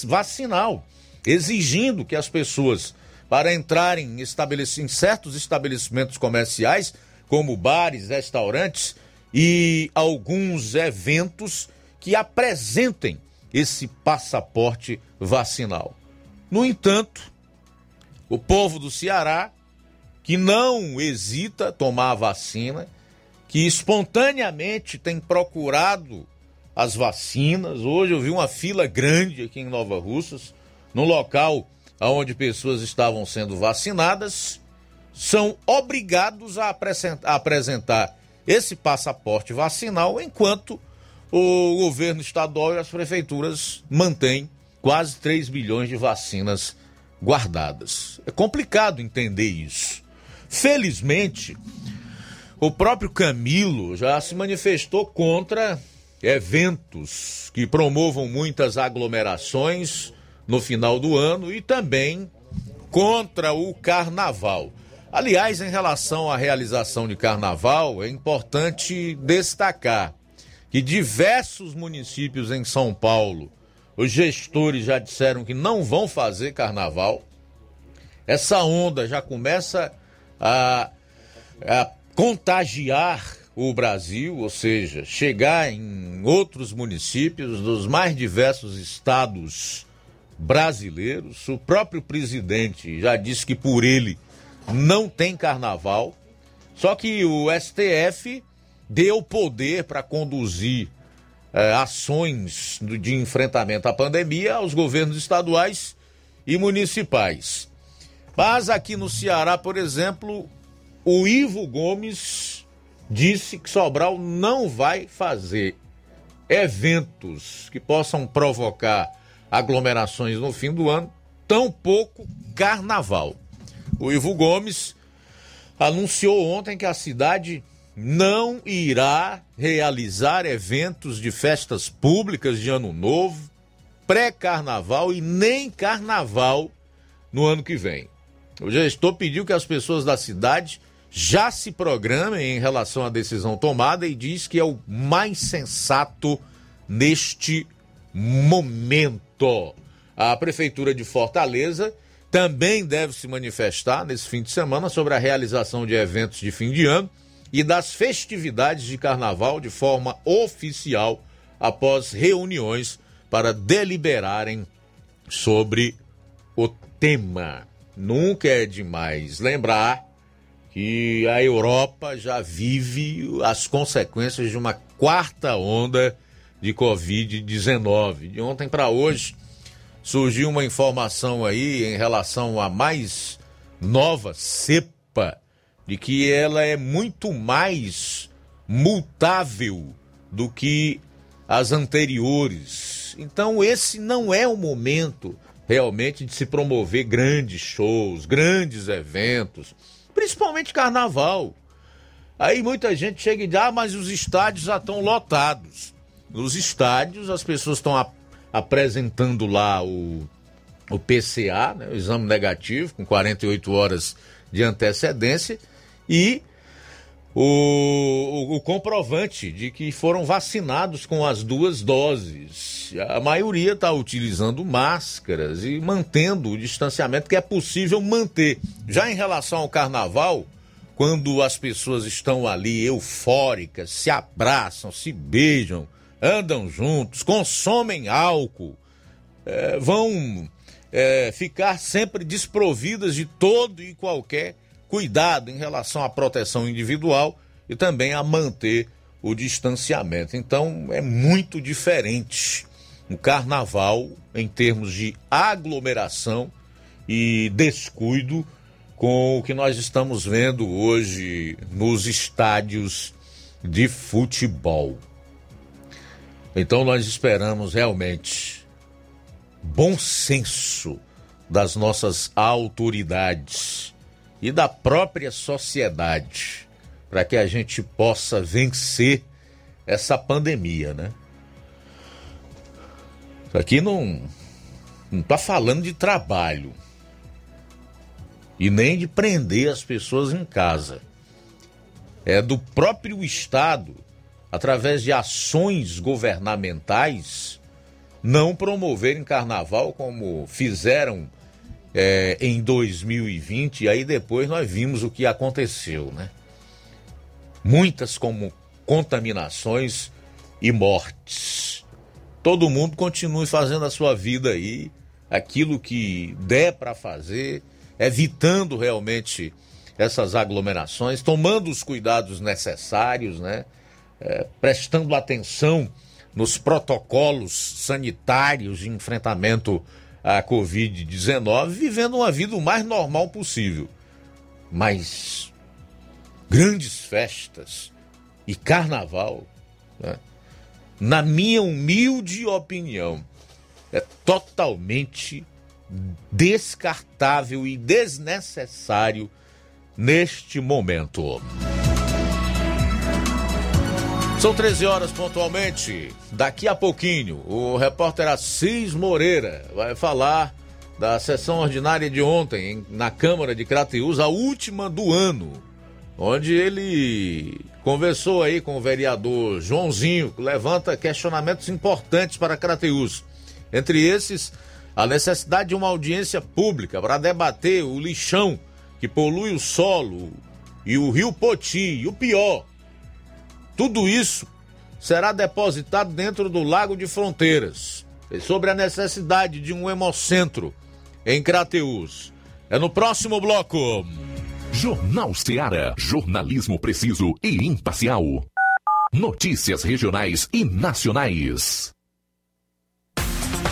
vacinal, exigindo que as pessoas, para entrarem em, em certos estabelecimentos comerciais, como bares, restaurantes e alguns eventos que apresentem esse passaporte vacinal. No entanto, o povo do Ceará, que não hesita tomar a vacina, que espontaneamente tem procurado as vacinas. Hoje eu vi uma fila grande aqui em Nova Russas, no local onde pessoas estavam sendo vacinadas são obrigados a apresentar esse passaporte vacinal enquanto o governo estadual e as prefeituras mantêm quase 3 bilhões de vacinas guardadas. É complicado entender isso. Felizmente, o próprio Camilo já se manifestou contra eventos que promovam muitas aglomerações no final do ano e também contra o carnaval. Aliás, em relação à realização de carnaval, é importante destacar que diversos municípios em São Paulo, os gestores já disseram que não vão fazer carnaval. Essa onda já começa a, a contagiar o Brasil, ou seja, chegar em outros municípios dos mais diversos estados brasileiros. O próprio presidente já disse que por ele não tem carnaval. Só que o STF deu poder para conduzir é, ações de enfrentamento à pandemia aos governos estaduais e municipais. Mas aqui no Ceará, por exemplo, o Ivo Gomes disse que Sobral não vai fazer eventos que possam provocar aglomerações no fim do ano, tampouco carnaval. O Ivo Gomes anunciou ontem que a cidade não irá realizar eventos de festas públicas de ano novo, pré-carnaval e nem carnaval no ano que vem. O gestor pediu que as pessoas da cidade já se programem em relação à decisão tomada e diz que é o mais sensato neste momento. A Prefeitura de Fortaleza também deve se manifestar nesse fim de semana sobre a realização de eventos de fim de ano e das festividades de carnaval de forma oficial após reuniões para deliberarem sobre o tema. nunca é demais lembrar que a Europa já vive as consequências de uma quarta onda de Covid-19. De ontem para hoje surgiu uma informação aí em relação à mais nova cepa, de que ela é muito mais multável do que as anteriores. Então, esse não é o momento realmente de se promover grandes shows, grandes eventos, principalmente carnaval. Aí muita gente chega e diz: ah, mas os estádios já estão lotados. Nos estádios, as pessoas estão apresentando lá o, o PCA, né, o exame negativo, com 48 horas de antecedência, e o, o, o, comprovante de que foram vacinados com as duas doses. A maioria está utilizando máscaras e mantendo o distanciamento que é possível manter. Já em relação ao carnaval, quando as pessoas estão ali eufóricas, se abraçam, se beijam, andam juntos, consomem álcool, é, vão é, ficar sempre desprovidas de todo e qualquer cuidado em relação à proteção individual e também a manter o distanciamento. Então é muito diferente o carnaval em termos de aglomeração e descuido com o que nós estamos vendo hoje nos estádios de futebol. Então nós esperamos realmente bom senso das nossas autoridades e da própria sociedade para que a gente possa vencer essa pandemia, né? Isso aqui não não está falando de trabalho e nem de prender as pessoas em casa. É do próprio Estado, através de ações governamentais, não promoverem carnaval como fizeram é, em 2020, e aí depois nós vimos o que aconteceu, né? Muitas como contaminações e mortes. Todo mundo continue fazendo a sua vida aí, aquilo que der para fazer, evitando realmente essas aglomerações, tomando os cuidados necessários, né? É, prestando atenção nos protocolos sanitários de enfrentamento a Covid-19, vivendo uma vida o mais normal possível. Mas grandes festas e carnaval, né? na minha humilde opinião, é totalmente descartável e desnecessário neste momento. São 13 horas pontualmente. Daqui a pouquinho, o repórter Assis Moreira vai falar da sessão ordinária de ontem na Câmara de Crateús, a última do ano, onde ele conversou aí com o vereador Joãozinho, que levanta questionamentos importantes para Crateús. Entre esses, a necessidade de uma audiência pública para debater o lixão que polui o solo e o rio Poti, e o pior, tudo isso será depositado dentro do Lago de Fronteiras. E sobre a necessidade de um hemocentro em Crateús. É no próximo bloco. Jornal Seara. Jornalismo preciso e imparcial. Notícias regionais e nacionais.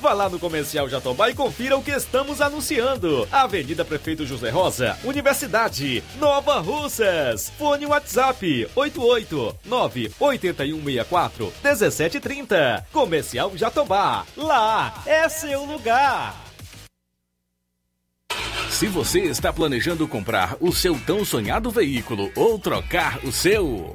Vá lá no Comercial Jatobá e confira o que estamos anunciando. Avenida Prefeito José Rosa, Universidade, Nova Russas. Fone WhatsApp 889-8164-1730. Comercial Jatobá. Lá é seu lugar. Se você está planejando comprar o seu tão sonhado veículo ou trocar o seu,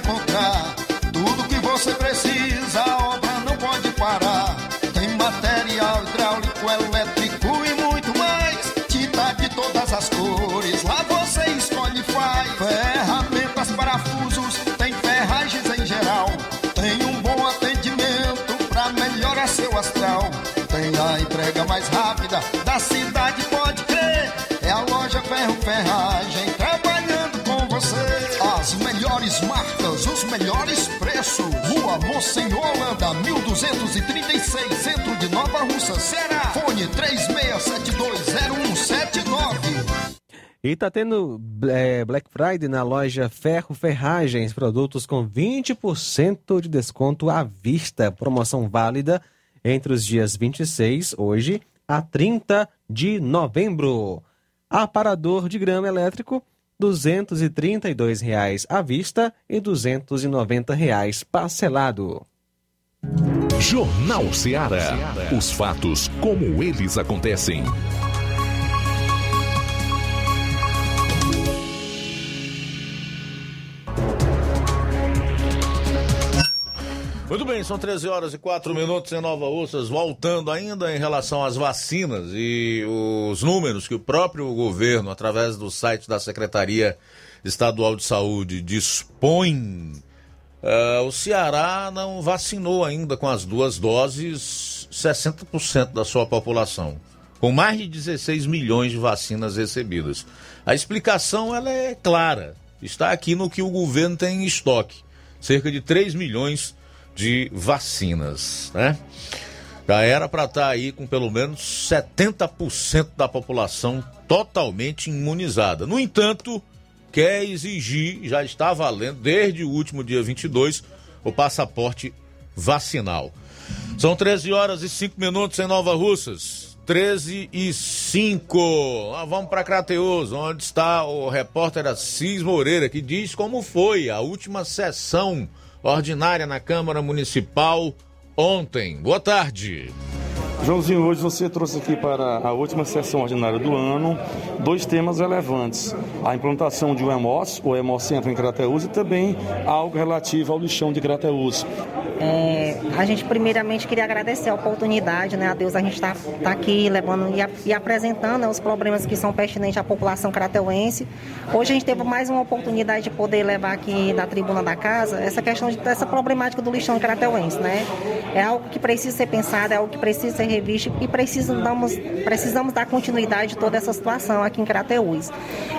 mais rápida da cidade, pode crer. É a loja Ferro Ferragem trabalhando com você. As melhores marcas, os melhores preços. Rua Mocenola, Holanda, 1236, centro de Nova Russa, Ceará. Fone 36720179. E tá tendo é, Black Friday na loja Ferro Ferragens, produtos com 20% de desconto à vista. Promoção válida entre os dias 26, hoje, a 30 de novembro. Aparador de grama elétrico, 232 reais à vista e 290 reais parcelado. Jornal Ceará. Os fatos como eles acontecem. Muito bem, são 13 horas e 4 minutos em Nova Ursas, voltando ainda em relação às vacinas e os números que o próprio governo, através do site da Secretaria Estadual de Saúde, dispõe. Uh, o Ceará não vacinou ainda com as duas doses 60% da sua população, com mais de 16 milhões de vacinas recebidas. A explicação ela é clara, está aqui no que o governo tem em estoque, cerca de 3 milhões de vacinas, né? Já era para estar aí com pelo menos 70% da população totalmente imunizada. No entanto, quer exigir, já está valendo desde o último dia 22, o passaporte vacinal. São 13 horas e 5 minutos em Nova Russas. 13 e 5. Lá vamos para Crateus, onde está o repórter Assis Moreira, que diz como foi a última sessão ordinária na Câmara Municipal ontem. Boa tarde. Joãozinho, hoje você trouxe aqui para a última sessão ordinária do ano dois temas relevantes: a implantação de um EMOS, o Hemocentro em Crateús, e também algo relativo ao lixão de Crateús. É, a gente primeiramente queria agradecer a oportunidade, né, a Deus, a gente está tá aqui levando e, a, e apresentando né, os problemas que são pertinentes à população crateuense. Hoje a gente teve mais uma oportunidade de poder levar aqui da tribuna da casa essa questão de, dessa problemática do lixão crateuense, né? É algo que precisa ser pensado, é algo que precisa ser revisto e precisamos, precisamos dar continuidade a toda essa situação aqui em Crateús.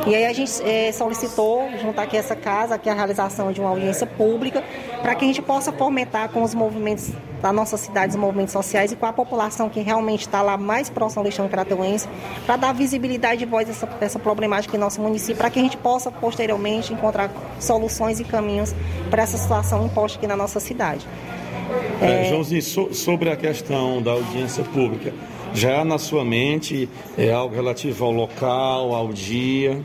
E aí a gente é, solicitou, junto aqui essa casa, aqui a realização de uma audiência pública, para que a gente possa fomentar com os movimentos da nossa cidade, os movimentos sociais e com a população que realmente está lá mais próxima ao lixão crateuense, para dar visibilidade e voz a essa, essa problemática em nosso município, para que a gente possa posteriormente encontrar soluções e caminhos para essa situação imposta aqui na nossa cidade. É... Joãozinho, so, sobre a questão da audiência pública, já na sua mente é algo relativo ao local, ao dia?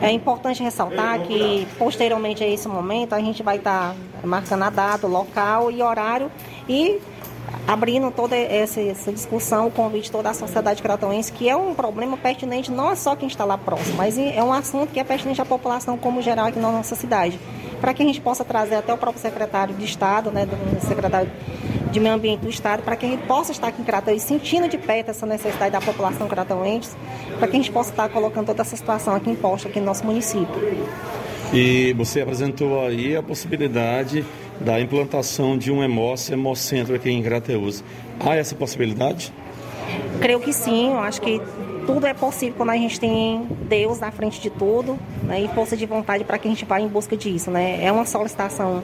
É importante ressaltar que, posteriormente a esse momento, a gente vai estar marcando a data, o local e horário e abrindo toda essa, essa, discussão, o convite toda a sociedade cratoense, que é um problema pertinente não é só quem está lá próximo, mas é um assunto que é pertinente à população como geral aqui na nossa cidade. Para que a gente possa trazer até o próprio secretário de Estado, né, do secretário de Meio Ambiente do Estado, para que a gente possa estar aqui em Crateús sentindo de perto essa necessidade da população cratauense, para que a gente possa estar colocando toda essa situação aqui imposta aqui no nosso município. E você apresentou aí a possibilidade da implantação de um hemocentro aqui em Crateús. Há essa possibilidade? Creio que sim, eu acho que tudo é possível quando a gente tem Deus na frente de tudo né, e força de vontade para que a gente vá em busca disso. Né? É uma solicitação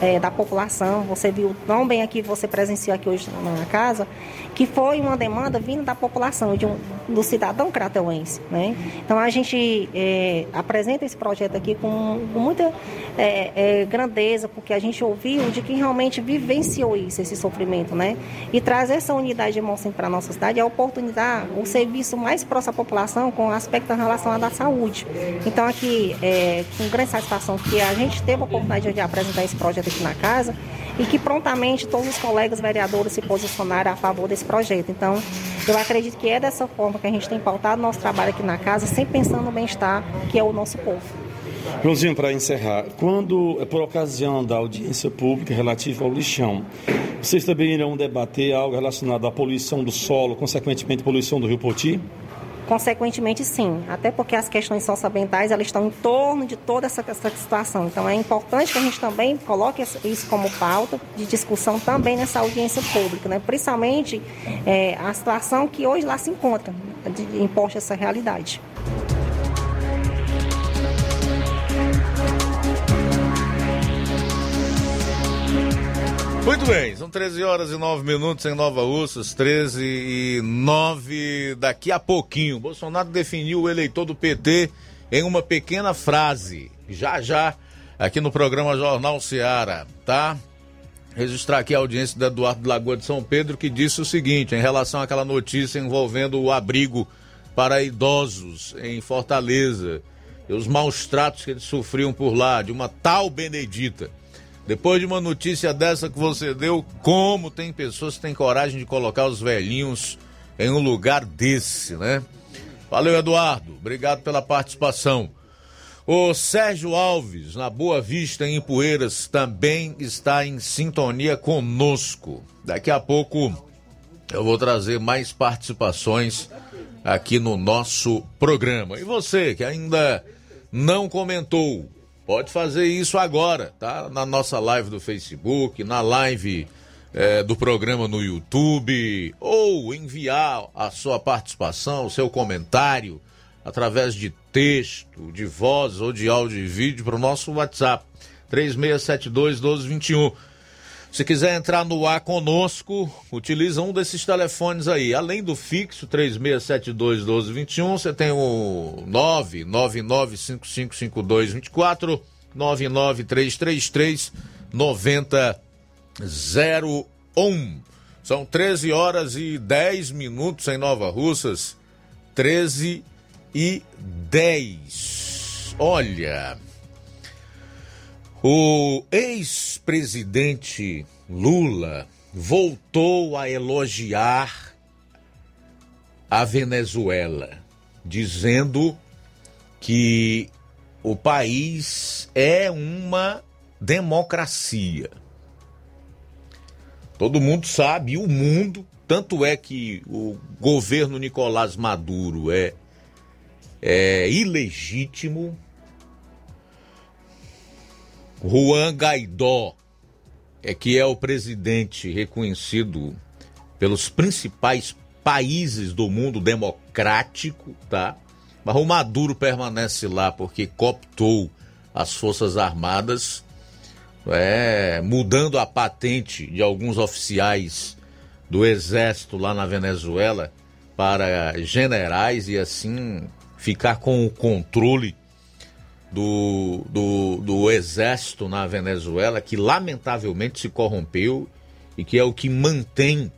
é, da população. Você viu tão bem aqui, você presenciou aqui hoje na casa, que foi uma demanda vindo da população, de um, do cidadão crateuense. Né? Então a gente é, apresenta esse projeto aqui com, com muita é, é, grandeza, porque a gente ouviu de quem realmente vivenciou isso, esse sofrimento. Né? E trazer essa unidade de para a nossa cidade é a oportunidade, o serviço mais próximo à população com aspecto relacionado à saúde. Então aqui, é, com grande satisfação que a gente teve a oportunidade de apresentar esse projeto aqui na casa e que prontamente todos os colegas vereadores se posicionaram a favor desse projeto. Então, eu acredito que é dessa forma que a gente tem pautado nosso trabalho aqui na casa, sempre pensando no bem-estar que é o nosso povo. Joãozinho, para encerrar, quando, por ocasião da audiência pública relativa ao lixão, vocês também irão debater algo relacionado à poluição do solo, consequentemente poluição do rio Poti? Consequentemente, sim, até porque as questões socioambientais elas estão em torno de toda essa, essa situação. Então, é importante que a gente também coloque isso como pauta de discussão também nessa audiência pública, né? principalmente é, a situação que hoje lá se encontra, de, imposta essa realidade. Muito bem, são 13 horas e 9 minutos em Nova Russas, 13 e 9. Daqui a pouquinho, Bolsonaro definiu o eleitor do PT em uma pequena frase. Já já, aqui no programa Jornal Seara, tá? Registrar aqui a audiência do Eduardo Lagoa de São Pedro, que disse o seguinte, em relação àquela notícia envolvendo o abrigo para idosos em Fortaleza e os maus tratos que eles sofriam por lá, de uma tal Benedita. Depois de uma notícia dessa que você deu, como tem pessoas que têm coragem de colocar os velhinhos em um lugar desse, né? Valeu, Eduardo. Obrigado pela participação. O Sérgio Alves, na Boa Vista, em Poeiras, também está em sintonia conosco. Daqui a pouco eu vou trazer mais participações aqui no nosso programa. E você que ainda não comentou, Pode fazer isso agora, tá? Na nossa live do Facebook, na live é, do programa no YouTube, ou enviar a sua participação, o seu comentário, através de texto, de voz ou de áudio e vídeo para o nosso WhatsApp, 3672 1221. Se quiser entrar no ar conosco, utiliza um desses telefones aí. Além do fixo 3672 1221, você tem o 999555224, 99333 9001. São 13 horas e 10 minutos em Nova Russas. 13 e 10. Olha, o ex-presidente Lula voltou a elogiar a Venezuela, dizendo que o país é uma democracia. Todo mundo sabe, o mundo, tanto é que o governo Nicolás Maduro é, é ilegítimo. Juan Guaidó é que é o presidente reconhecido pelos principais países do mundo democrático, tá? Mas o Maduro permanece lá porque cooptou as Forças Armadas, é, mudando a patente de alguns oficiais do Exército lá na Venezuela para generais e assim ficar com o controle do, do, do Exército na Venezuela, que lamentavelmente se corrompeu e que é o que mantém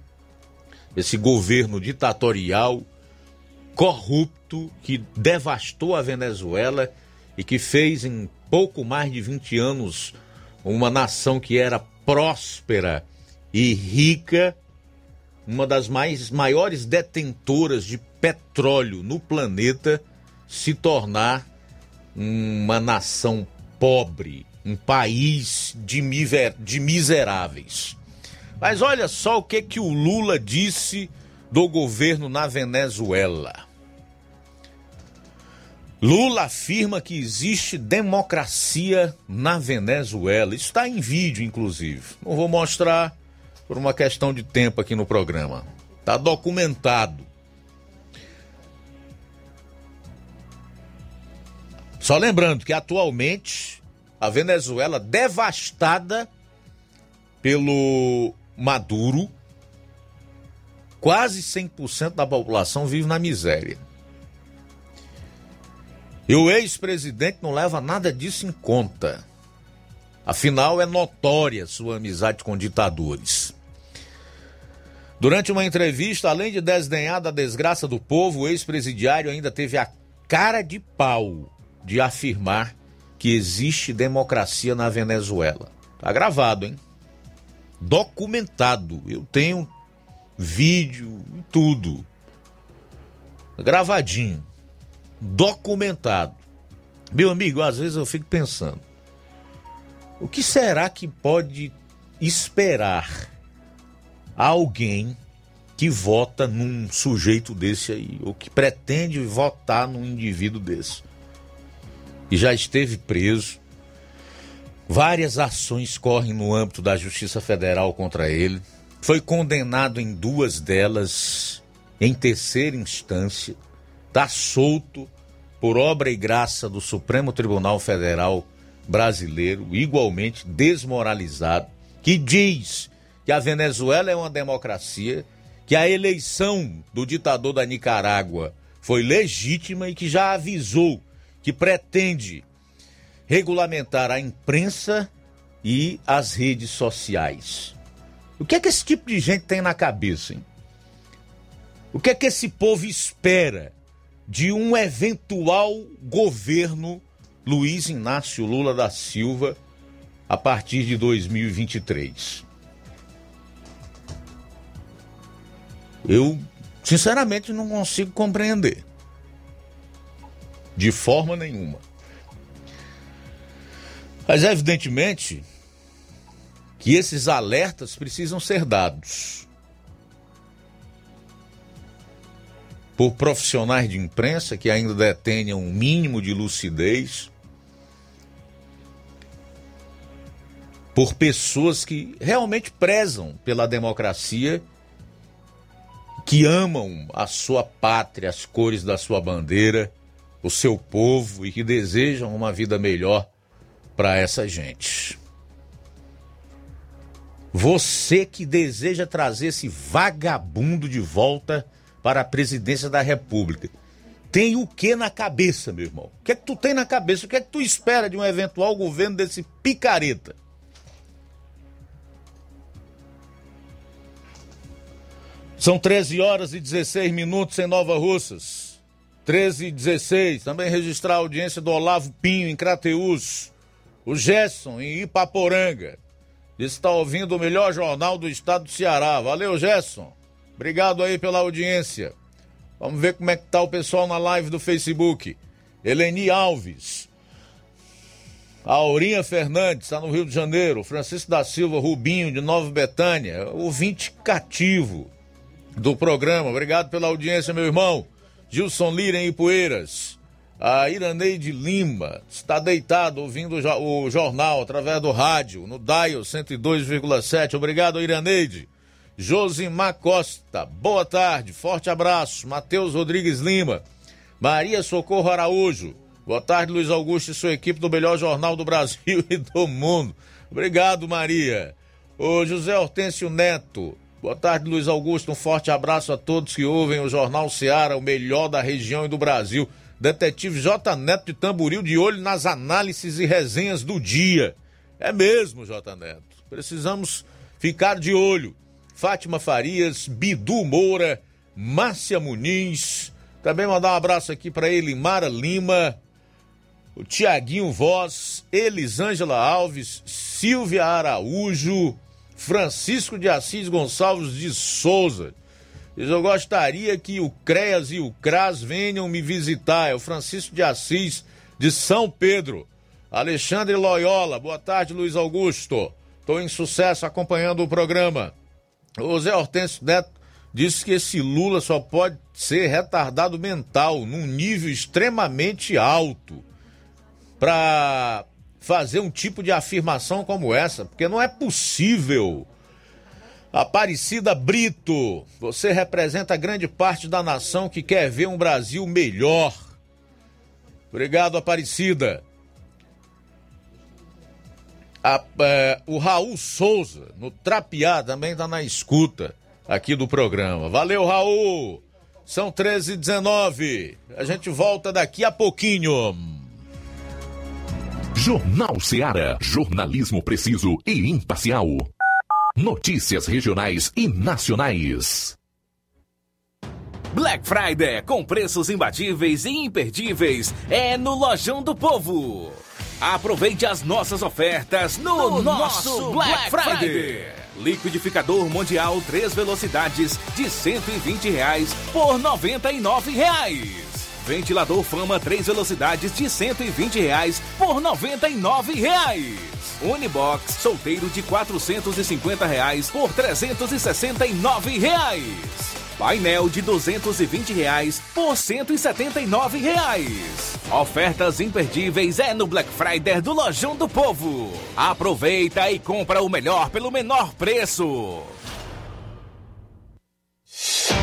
esse governo ditatorial corrupto que devastou a Venezuela e que fez em pouco mais de 20 anos uma nação que era próspera e rica, uma das mais maiores detentoras de petróleo no planeta, se tornar uma nação pobre, um país de, miver, de miseráveis. Mas olha só o que que o Lula disse do governo na Venezuela. Lula afirma que existe democracia na Venezuela. Está em vídeo, inclusive. Não vou mostrar por uma questão de tempo aqui no programa. Está documentado. Só lembrando que atualmente a Venezuela devastada pelo Maduro, quase 100% da população vive na miséria. E o ex-presidente não leva nada disso em conta. Afinal, é notória sua amizade com ditadores. Durante uma entrevista, além de desdenhar da desgraça do povo, o ex-presidiário ainda teve a cara de pau de afirmar que existe democracia na Venezuela. Tá gravado, hein? Documentado. Eu tenho vídeo e tudo. Gravadinho documentado. Meu amigo, às vezes eu fico pensando: o que será que pode esperar alguém que vota num sujeito desse aí, ou que pretende votar num indivíduo desse? E já esteve preso. Várias ações correm no âmbito da Justiça Federal contra ele. Foi condenado em duas delas em terceira instância está solto por obra e graça do Supremo Tribunal Federal brasileiro, igualmente desmoralizado, que diz que a Venezuela é uma democracia, que a eleição do ditador da Nicarágua foi legítima e que já avisou que pretende regulamentar a imprensa e as redes sociais. O que é que esse tipo de gente tem na cabeça, hein? O que é que esse povo espera de um eventual governo Luiz Inácio Lula da Silva a partir de 2023. Eu, sinceramente, não consigo compreender. De forma nenhuma. Mas, evidentemente, que esses alertas precisam ser dados. por profissionais de imprensa que ainda detenham um mínimo de lucidez, por pessoas que realmente prezam pela democracia, que amam a sua pátria, as cores da sua bandeira, o seu povo e que desejam uma vida melhor para essa gente. Você que deseja trazer esse vagabundo de volta para a presidência da República. Tem o que na cabeça, meu irmão? O que é que tu tem na cabeça? O que é que tu espera de um eventual governo desse picareta? São 13 horas e 16 minutos em Nova Russas. 13 e 16. Também registrar a audiência do Olavo Pinho em Crateus. O Gerson em Ipaporanga. Está ouvindo o melhor jornal do estado do Ceará. Valeu, Gerson. Obrigado aí pela audiência. Vamos ver como é que tá o pessoal na live do Facebook. Eleni Alves. Aurinha Fernandes, está no Rio de Janeiro. Francisco da Silva Rubinho, de Nova Betânia. Ouvinte cativo do programa. Obrigado pela audiência, meu irmão. Gilson Lira em Ipueiras. A Iraneide Lima está deitado ouvindo o jornal através do rádio, no Dial 102,7. Obrigado, Iraneide. Josimar Costa, boa tarde, forte abraço. Matheus Rodrigues Lima, Maria Socorro Araújo, boa tarde, Luiz Augusto e sua equipe do melhor jornal do Brasil e do mundo. Obrigado, Maria. O José Hortêncio Neto, boa tarde, Luiz Augusto. Um forte abraço a todos que ouvem o Jornal Seara, o melhor da região e do Brasil. Detetive J. Neto de Tamboril, de olho nas análises e resenhas do dia. É mesmo, J. Neto. Precisamos ficar de olho Fátima Farias, Bidu Moura, Márcia Muniz. Também mandar um abraço aqui para Elimara Lima, o Tiaguinho Voz, Elisângela Alves, Silvia Araújo, Francisco de Assis Gonçalves de Souza. Eu gostaria que o CREAS e o CRAS venham me visitar. É o Francisco de Assis de São Pedro. Alexandre Loyola, boa tarde, Luiz Augusto. Estou em sucesso acompanhando o programa. O Zé Hortêncio Neto disse que esse Lula só pode ser retardado mental num nível extremamente alto para fazer um tipo de afirmação como essa, porque não é possível. Aparecida Brito, você representa grande parte da nação que quer ver um Brasil melhor. Obrigado, Aparecida. A, é, o Raul Souza, no Trapiá, também está na escuta aqui do programa. Valeu, Raul! São 13 h 19 A gente volta daqui a pouquinho. Jornal Seara. Jornalismo preciso e imparcial. Notícias regionais e nacionais. Black Friday com preços imbatíveis e imperdíveis é no Lojão do Povo. Aproveite as nossas ofertas no, no nosso Black, Black Friday. Friday. Liquidificador Mundial 3 velocidades de 120 reais por 99 reais. Ventilador Fama 3 velocidades de 120 reais por 99 reais. Unibox solteiro de 450 reais por 369 reais. Painel de 220 reais por 179 reais. Ofertas imperdíveis é no Black Friday do Lojão do Povo. Aproveita e compra o melhor pelo menor preço.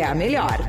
é a melhor.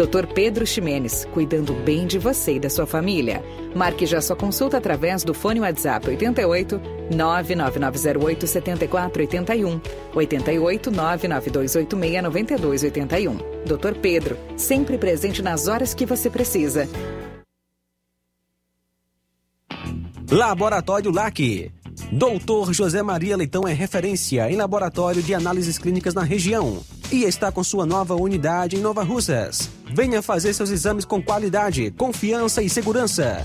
Dr. Pedro Ximenes, cuidando bem de você e da sua família. Marque já sua consulta através do fone WhatsApp 88 99908 7481 88 99286 9281. Dr. Pedro, sempre presente nas horas que você precisa. Laboratório LAC. Doutor José Maria Leitão é referência em laboratório de análises clínicas na região e está com sua nova unidade em Nova Russas Venha fazer seus exames com qualidade, confiança e segurança.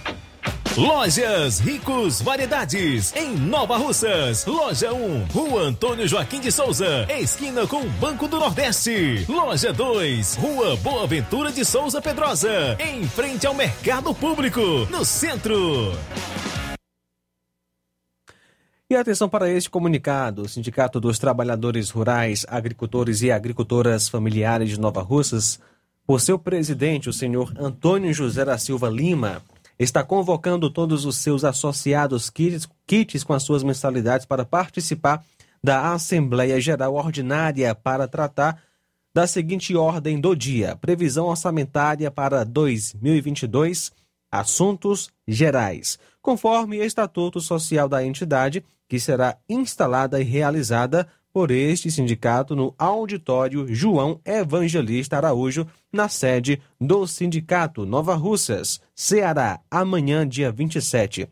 Lojas Ricos Variedades, em Nova Russas. Loja 1, Rua Antônio Joaquim de Souza, esquina com o Banco do Nordeste. Loja 2, Rua Boa Ventura de Souza Pedrosa, em frente ao Mercado Público, no centro. E atenção para este comunicado: o Sindicato dos Trabalhadores Rurais, Agricultores e Agricultoras Familiares de Nova Russas, por seu presidente, o senhor Antônio José da Silva Lima, está convocando todos os seus associados kits, kits com as suas mensalidades para participar da Assembleia Geral Ordinária para tratar da seguinte ordem do dia: previsão orçamentária para 2022, assuntos gerais, conforme Estatuto Social da entidade, que será instalada e realizada por este sindicato no auditório João Evangelista Araújo, na sede do Sindicato Nova Russas, Ceará, amanhã, dia 27.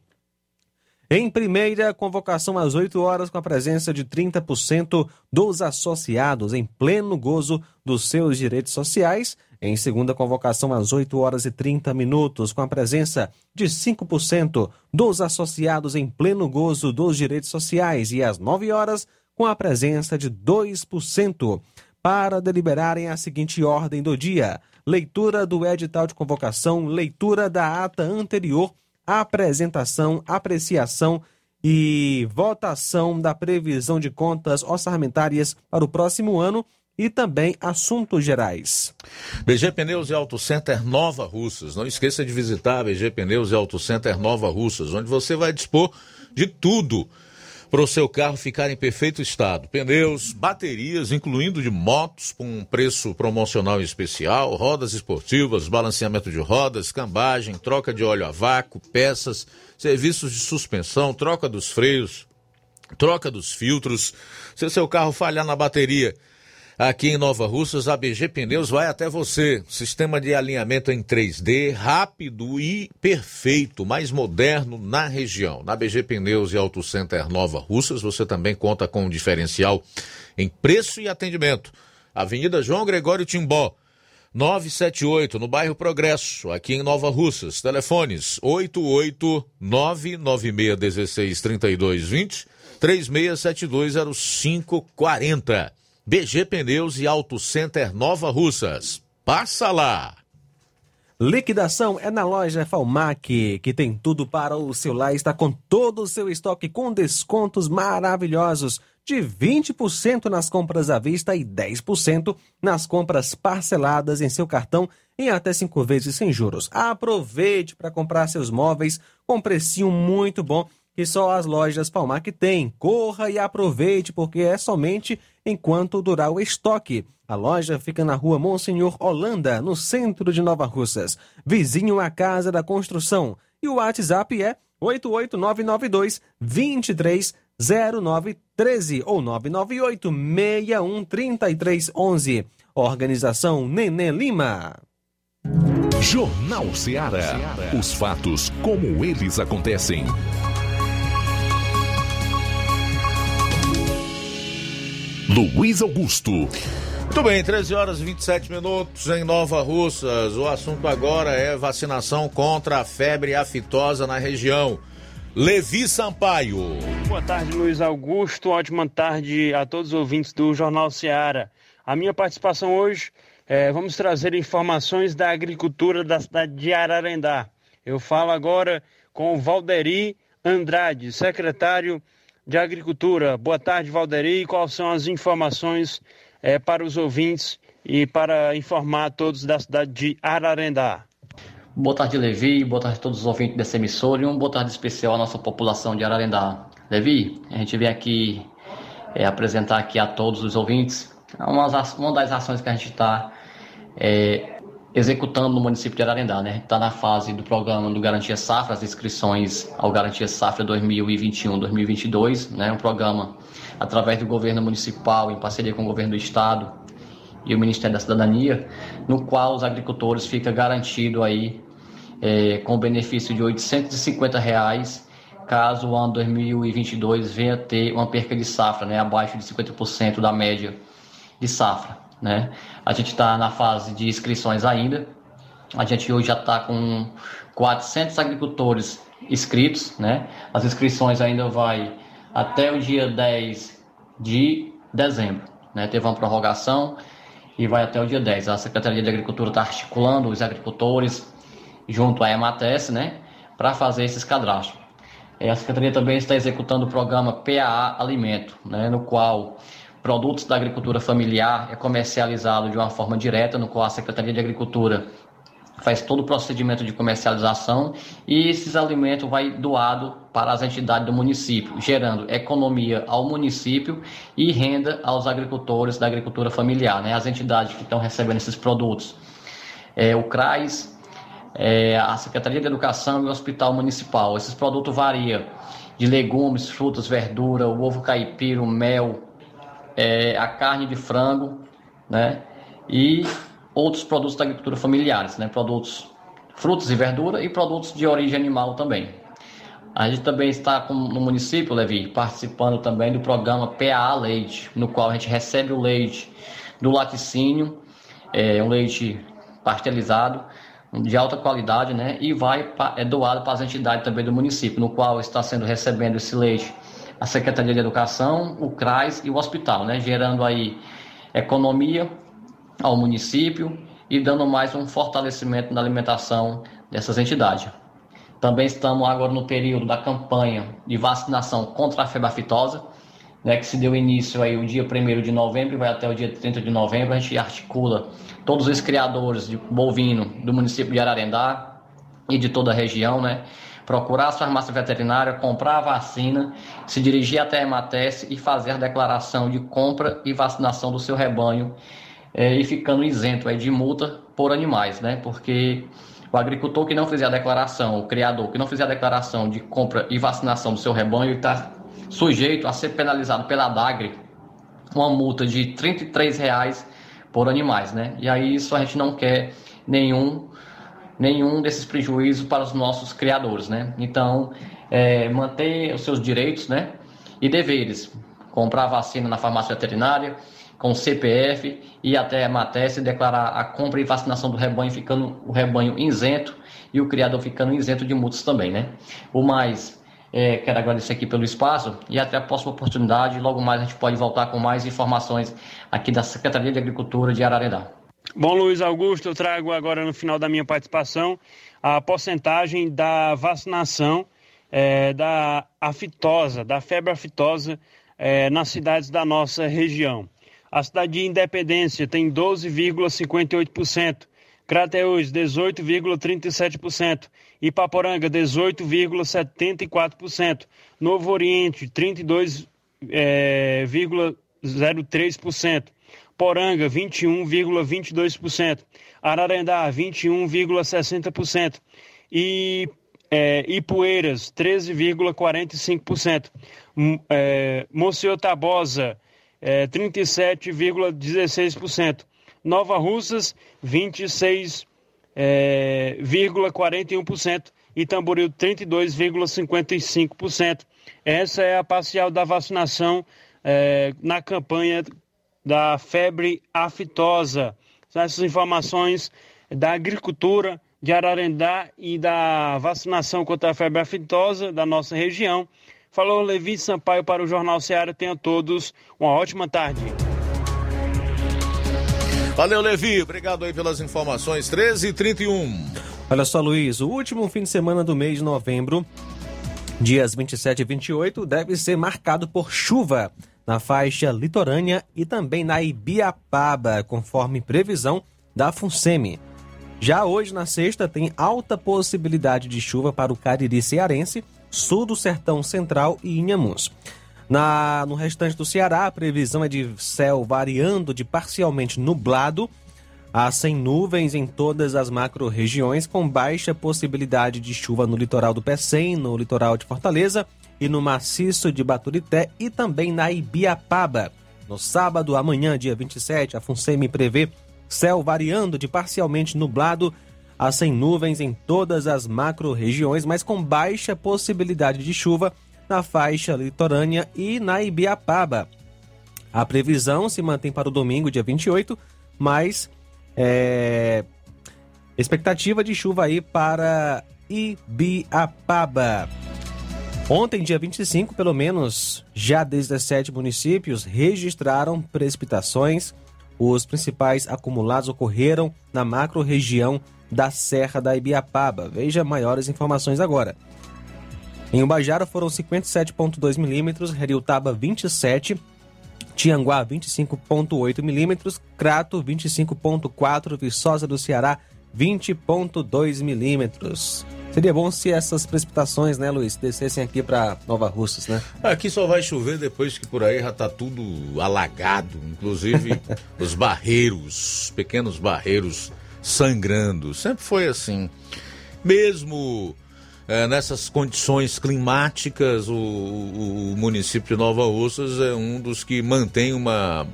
Em primeira convocação às 8 horas, com a presença de 30% dos associados em pleno gozo dos seus direitos sociais. Em segunda convocação às 8 horas e 30 minutos, com a presença de 5% dos associados em pleno gozo dos direitos sociais. E às 9 horas, com a presença de 2%, para deliberarem a seguinte ordem do dia: leitura do edital de convocação, leitura da ata anterior, apresentação, apreciação e votação da previsão de contas orçamentárias para o próximo ano e também assuntos gerais. BG Pneus e Auto Center Nova Russas. Não esqueça de visitar BG Pneus e Auto Center Nova Russas, onde você vai dispor de tudo para o seu carro ficar em perfeito estado. Pneus, baterias, incluindo de motos, com um preço promocional especial, rodas esportivas, balanceamento de rodas, cambagem, troca de óleo a vácuo, peças, serviços de suspensão, troca dos freios, troca dos filtros. Se seu carro falhar na bateria, Aqui em Nova Russas, a BG Pneus vai até você. Sistema de alinhamento em 3D, rápido e perfeito, mais moderno na região. Na BG Pneus e Auto Center Nova Russas, você também conta com um diferencial em preço e atendimento. Avenida João Gregório Timbó. 978, no bairro Progresso, aqui em Nova Russas. Telefones 88996163220, 36720540. BG Pneus e Auto Center Nova Russas. Passa lá! Liquidação é na loja Falmac, que tem tudo para o seu lar. Está com todo o seu estoque com descontos maravilhosos de 20% nas compras à vista e 10% nas compras parceladas em seu cartão em até cinco vezes sem juros. Aproveite para comprar seus móveis com precinho muito bom que só as lojas Palmac têm. Corra e aproveite, porque é somente enquanto durar o estoque. A loja fica na rua Monsenhor Holanda, no centro de Nova Russas, vizinho à Casa da Construção. E o WhatsApp é 88992 230913 ou 998 613311. Organização Nenê Lima. Jornal Ceará. Os fatos como eles acontecem. Luiz Augusto. Muito bem, 13 horas e 27 minutos em Nova Russas. O assunto agora é vacinação contra a febre aftosa na região. Levi Sampaio. Boa tarde, Luiz Augusto. Ótima tarde a todos os ouvintes do Jornal Seara. A minha participação hoje, é, vamos trazer informações da agricultura da cidade de Ararendá. Eu falo agora com o Valderi Andrade, secretário de Agricultura. Boa tarde, Valderi. Quais são as informações é, para os ouvintes e para informar todos da cidade de Ararendá? Boa tarde, Levi. Boa tarde a todos os ouvintes dessa emissora e uma boa tarde especial à nossa população de Ararendá. Levi, a gente vem aqui é, apresentar aqui a todos os ouvintes uma, das ações que a gente está é, executando no município de Ararendá. Né? Está na fase do programa do Garantia Safra, as inscrições ao Garantia Safra 2021-2022, né? um programa através do governo municipal, em parceria com o governo do estado e o Ministério da Cidadania, no qual os agricultores ficam garantidos aí é, com o benefício de 850 reais caso o ano 2022 venha ter uma perca de safra, né, abaixo de 50% da média de safra. Né? A gente está na fase de inscrições ainda. A gente hoje já está com 400 agricultores inscritos. Né? As inscrições ainda vai até o dia 10 de dezembro. Né? Teve uma prorrogação e vai até o dia 10. A Secretaria de Agricultura está articulando os agricultores junto à EMATES, né, para fazer esses cadastros. A Secretaria também está executando o programa PAA Alimento, né, no qual produtos da agricultura familiar é comercializado de uma forma direta, no qual a Secretaria de Agricultura faz todo o procedimento de comercialização e esses alimentos vai doado para as entidades do município, gerando economia ao município e renda aos agricultores da agricultura familiar, né? As entidades que estão recebendo esses produtos, é, o CRAS, é, a Secretaria de Educação e o Hospital Municipal. Esses produtos variam de legumes, frutas, verdura, o ovo caipira, o mel, é, a carne de frango, né? E outros produtos da agricultura familiares, né? Produtos, frutas e verdura e produtos de origem animal também. A gente também está com, no município, Levi, participando também do programa PAA Leite, no qual a gente recebe o leite do laticínio, é, um leite pasteurizado, de alta qualidade, né? E vai é doado para as entidades também do município, no qual está sendo recebendo esse leite a Secretaria de Educação, o CRAS e o hospital, né? Gerando aí economia ao município e dando mais um fortalecimento na alimentação dessas entidades. Também estamos agora no período da campanha de vacinação contra a febre aftosa, né, que se deu início aí o dia 1 de novembro e vai até o dia 30 de novembro. A gente articula todos os criadores de bovino do município de Ararendá e de toda a região, né? Procurar a farmácia veterinária, comprar a vacina, se dirigir até a Emates e fazer a declaração de compra e vacinação do seu rebanho é, e ficando isento aí de multa por animais, né? Porque o agricultor que não fizer a declaração, o criador que não fizer a declaração de compra e vacinação do seu rebanho, está sujeito a ser penalizado pela DAGRE uma multa de 33 reais por animais, né? E aí isso a gente não quer nenhum nenhum desses prejuízos para os nossos criadores, né? Então, é, manter os seus direitos, né? E deveres. Comprar vacina na farmácia veterinária, com CPF e até a Matese declarar a compra e vacinação do rebanho, ficando o rebanho isento e o criador ficando isento de multas também, né? O mais, é, quero agradecer aqui pelo espaço e até a próxima oportunidade. Logo mais a gente pode voltar com mais informações aqui da Secretaria de Agricultura de Ararendá. Bom, Luiz Augusto, eu trago agora no final da minha participação a porcentagem da vacinação é, da aftosa, da febre aftosa é, nas cidades da nossa região. A cidade de Independência tem 12,58%, Crateús 18,37%, Ipaporanga 18,74%, Novo Oriente 32,03%, Poranga 21,22%, Ararendá 21,60% e é, Ipueiras 13,45%, é, Tabosa é, 37,16%. Nova Russas, 26,41%. É, e Tamboril, 32,55%. Essa é a parcial da vacinação é, na campanha da febre aftosa. São essas informações da agricultura de Ararendá e da vacinação contra a febre aftosa da nossa região. Falou Levi Sampaio para o Jornal Ceará. Tenham todos uma ótima tarde. Valeu, Levi. Obrigado aí pelas informações. 13 e 31 Olha só, Luiz, o último fim de semana do mês de novembro, dias 27 e 28, deve ser marcado por chuva na faixa litorânea e também na Ibiapaba, conforme previsão da FUNSEMI. Já hoje, na sexta, tem alta possibilidade de chuva para o Cariri cearense, sul do Sertão Central e Inhamuns. Na, no restante do Ceará, a previsão é de céu variando de parcialmente nublado a sem nuvens em todas as macro-regiões, com baixa possibilidade de chuva no litoral do Pecém, no litoral de Fortaleza e no maciço de Baturité e também na Ibiapaba. No sábado, amanhã, dia 27, a FUNSEMI prevê céu variando de parcialmente nublado a sem nuvens em todas as macro-regiões, mas com baixa possibilidade de chuva na faixa litorânea e na Ibiapaba. A previsão se mantém para o domingo, dia 28, mas é, expectativa de chuva aí para Ibiapaba. Ontem, dia 25, pelo menos já 17 municípios registraram precipitações. Os principais acumulados ocorreram na macro-região da Serra da Ibiapaba. Veja maiores informações agora. Em Ubajara foram 57,2 milímetros, Heriutaba 27, Tianguá 25,8 milímetros, Crato 25,4, Viçosa do Ceará 20,2 milímetros. Seria bom se essas precipitações, né, Luiz, descessem aqui para Nova Russas, né? Aqui só vai chover depois que por aí já tá tudo alagado, inclusive os barreiros, pequenos barreiros sangrando. Sempre foi assim. Mesmo é, nessas condições climáticas, o, o, o município de Nova Russas é um dos que mantém uma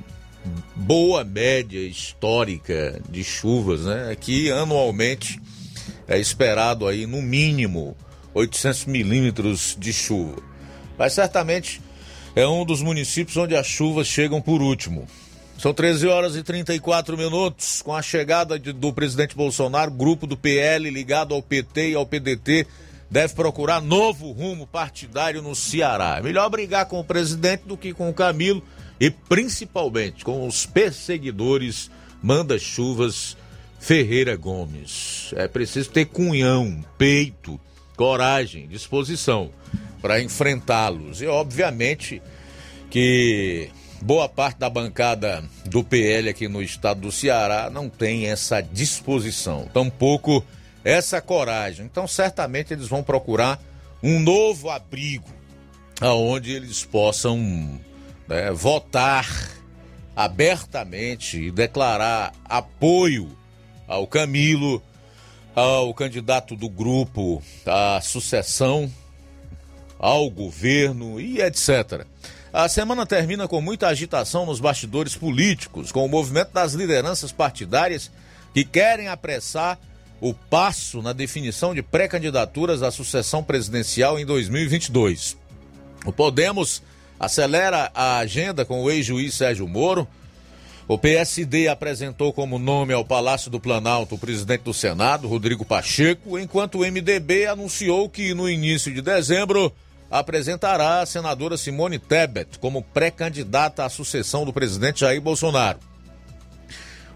boa média histórica de chuvas, né? Aqui anualmente é esperado aí no mínimo 800 milímetros de chuva. Mas certamente é um dos municípios onde as chuvas chegam por último. São 13 horas e 34 minutos. Com a chegada de, do presidente Bolsonaro, grupo do PL ligado ao PT e ao PDT deve procurar novo rumo partidário no Ceará. É melhor brigar com o presidente do que com o Camilo e principalmente com os perseguidores manda-chuvas Ferreira Gomes. É preciso ter cunhão, peito, coragem, disposição para enfrentá-los. E obviamente que boa parte da bancada do PL aqui no estado do Ceará não tem essa disposição, tampouco essa coragem. Então, certamente eles vão procurar um novo abrigo aonde eles possam né, votar abertamente e declarar apoio ao Camilo, ao candidato do grupo à sucessão, ao governo e etc. A semana termina com muita agitação nos bastidores políticos, com o movimento das lideranças partidárias que querem apressar o passo na definição de pré-candidaturas à sucessão presidencial em 2022. O Podemos acelera a agenda com o ex-juiz Sérgio Moro o PSD apresentou como nome ao Palácio do Planalto o presidente do Senado, Rodrigo Pacheco, enquanto o MDB anunciou que no início de dezembro apresentará a senadora Simone Tebet como pré-candidata à sucessão do presidente Jair Bolsonaro.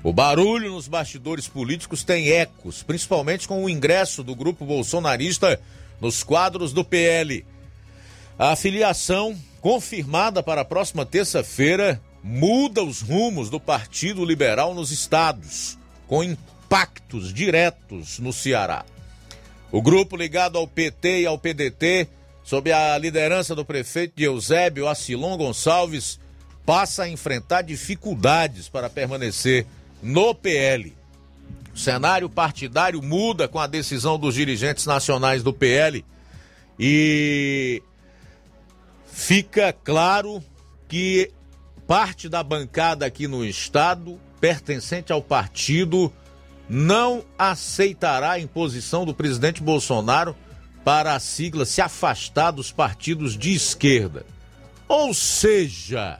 O barulho nos bastidores políticos tem ecos, principalmente com o ingresso do grupo bolsonarista nos quadros do PL. A filiação, confirmada para a próxima terça-feira, muda os rumos do Partido Liberal nos estados, com impactos diretos no Ceará. O grupo ligado ao PT e ao PDT, sob a liderança do prefeito Eusébio Acilon Gonçalves, passa a enfrentar dificuldades para permanecer no PL. O cenário partidário muda com a decisão dos dirigentes nacionais do PL e fica claro que parte da bancada aqui no estado, pertencente ao partido, não aceitará a imposição do presidente Bolsonaro para a sigla se afastar dos partidos de esquerda. Ou seja,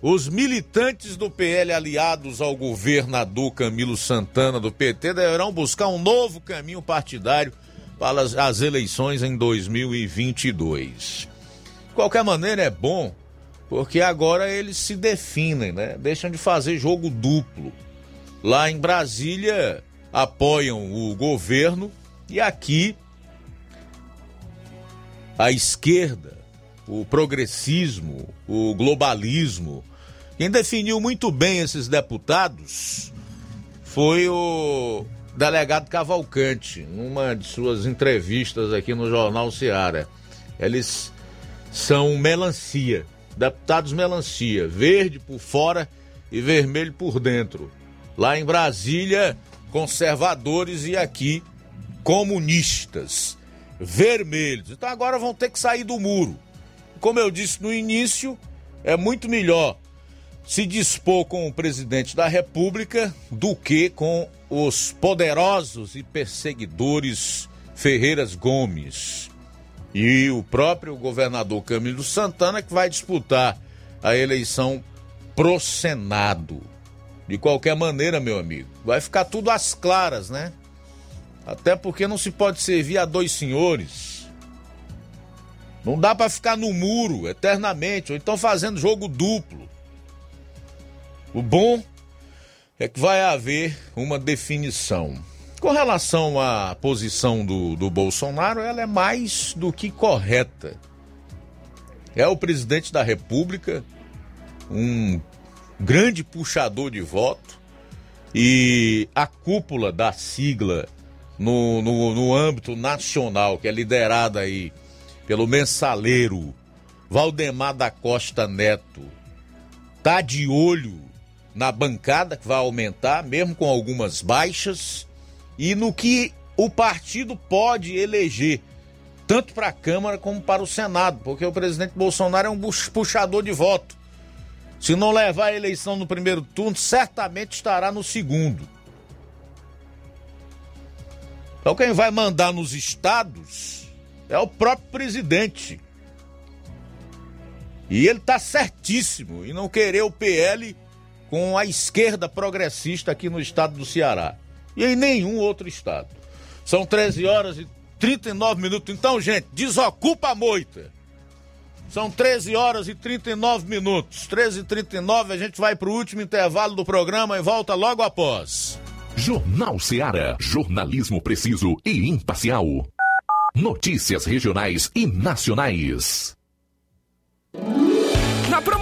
Os militantes do PL aliados ao governador Camilo Santana do PT deverão buscar um novo caminho partidário para as, eleições em 2022. De qualquer maneira, é bom, porque agora eles se definem, né? Deixam de fazer jogo duplo. Lá em Brasília, apoiam o governo e aqui a esquerda, o progressismo, o globalismo. Quem definiu muito bem esses deputados foi o delegado Cavalcante, numa de suas entrevistas aqui no Jornal Seara. Eles são melancia, deputados melancia, verde por fora e vermelho por dentro. Lá em Brasília, conservadores e aqui comunistas, vermelhos. Então agora vão ter que sair do muro. Como eu disse no início, é muito melhor se dispor com o presidente da República do que com os poderosos e perseguidores Ferreiras Gomes e o próprio governador Camilo Santana que vai disputar a eleição pro Senado. De qualquer maneira, meu amigo, vai ficar tudo às claras, né? Até porque não se pode servir a dois senhores. Não dá para ficar no muro eternamente, ou então fazendo jogo duplo. O bom é que vai haver uma definição. Com relação à posição do, do Bolsonaro, ela é mais do que correta. É o presidente da República, um grande puxador de voto, e a cúpula da sigla no, no, no âmbito nacional, que é liderada aí pelo mensaleiro Valdemar da Costa Neto, tá de olho na bancada que vai aumentar, mesmo com algumas baixas, e no que o partido pode eleger, tanto para a Câmara como para o Senado, porque o presidente Bolsonaro é um puxador de voto. Se não levar a eleição no primeiro turno, certamente estará no segundo. Então quem vai mandar nos estados é o próprio presidente. E ele está certíssimo em não querer o PL com a esquerda progressista aqui no estado do Ceará e em nenhum outro estado. São 13 horas e 39 minutos. Então, gente, desocupa a moita. São 13 horas e 39 minutos. 13 e 39 a gente vai para o último intervalo do programa e volta logo após. Jornal Ceará. Jornalismo preciso e imparcial. Notícias regionais e nacionais. Na promoção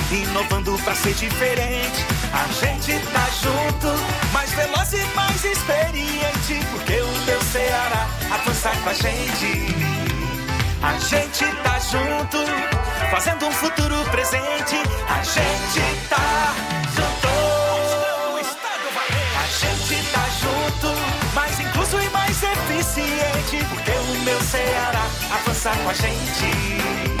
inovando pra ser diferente. A gente tá junto, mais veloz e mais experiente. Porque o teu Ceará avança com a gente. A gente tá junto, fazendo um futuro presente. A gente tá junto. A gente tá junto, mais incluso e mais eficiente. Porque o meu Ceará avança com a gente.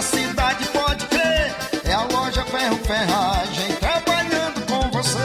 da cidade, pode crer. É a loja Ferro Ferragem trabalhando com você.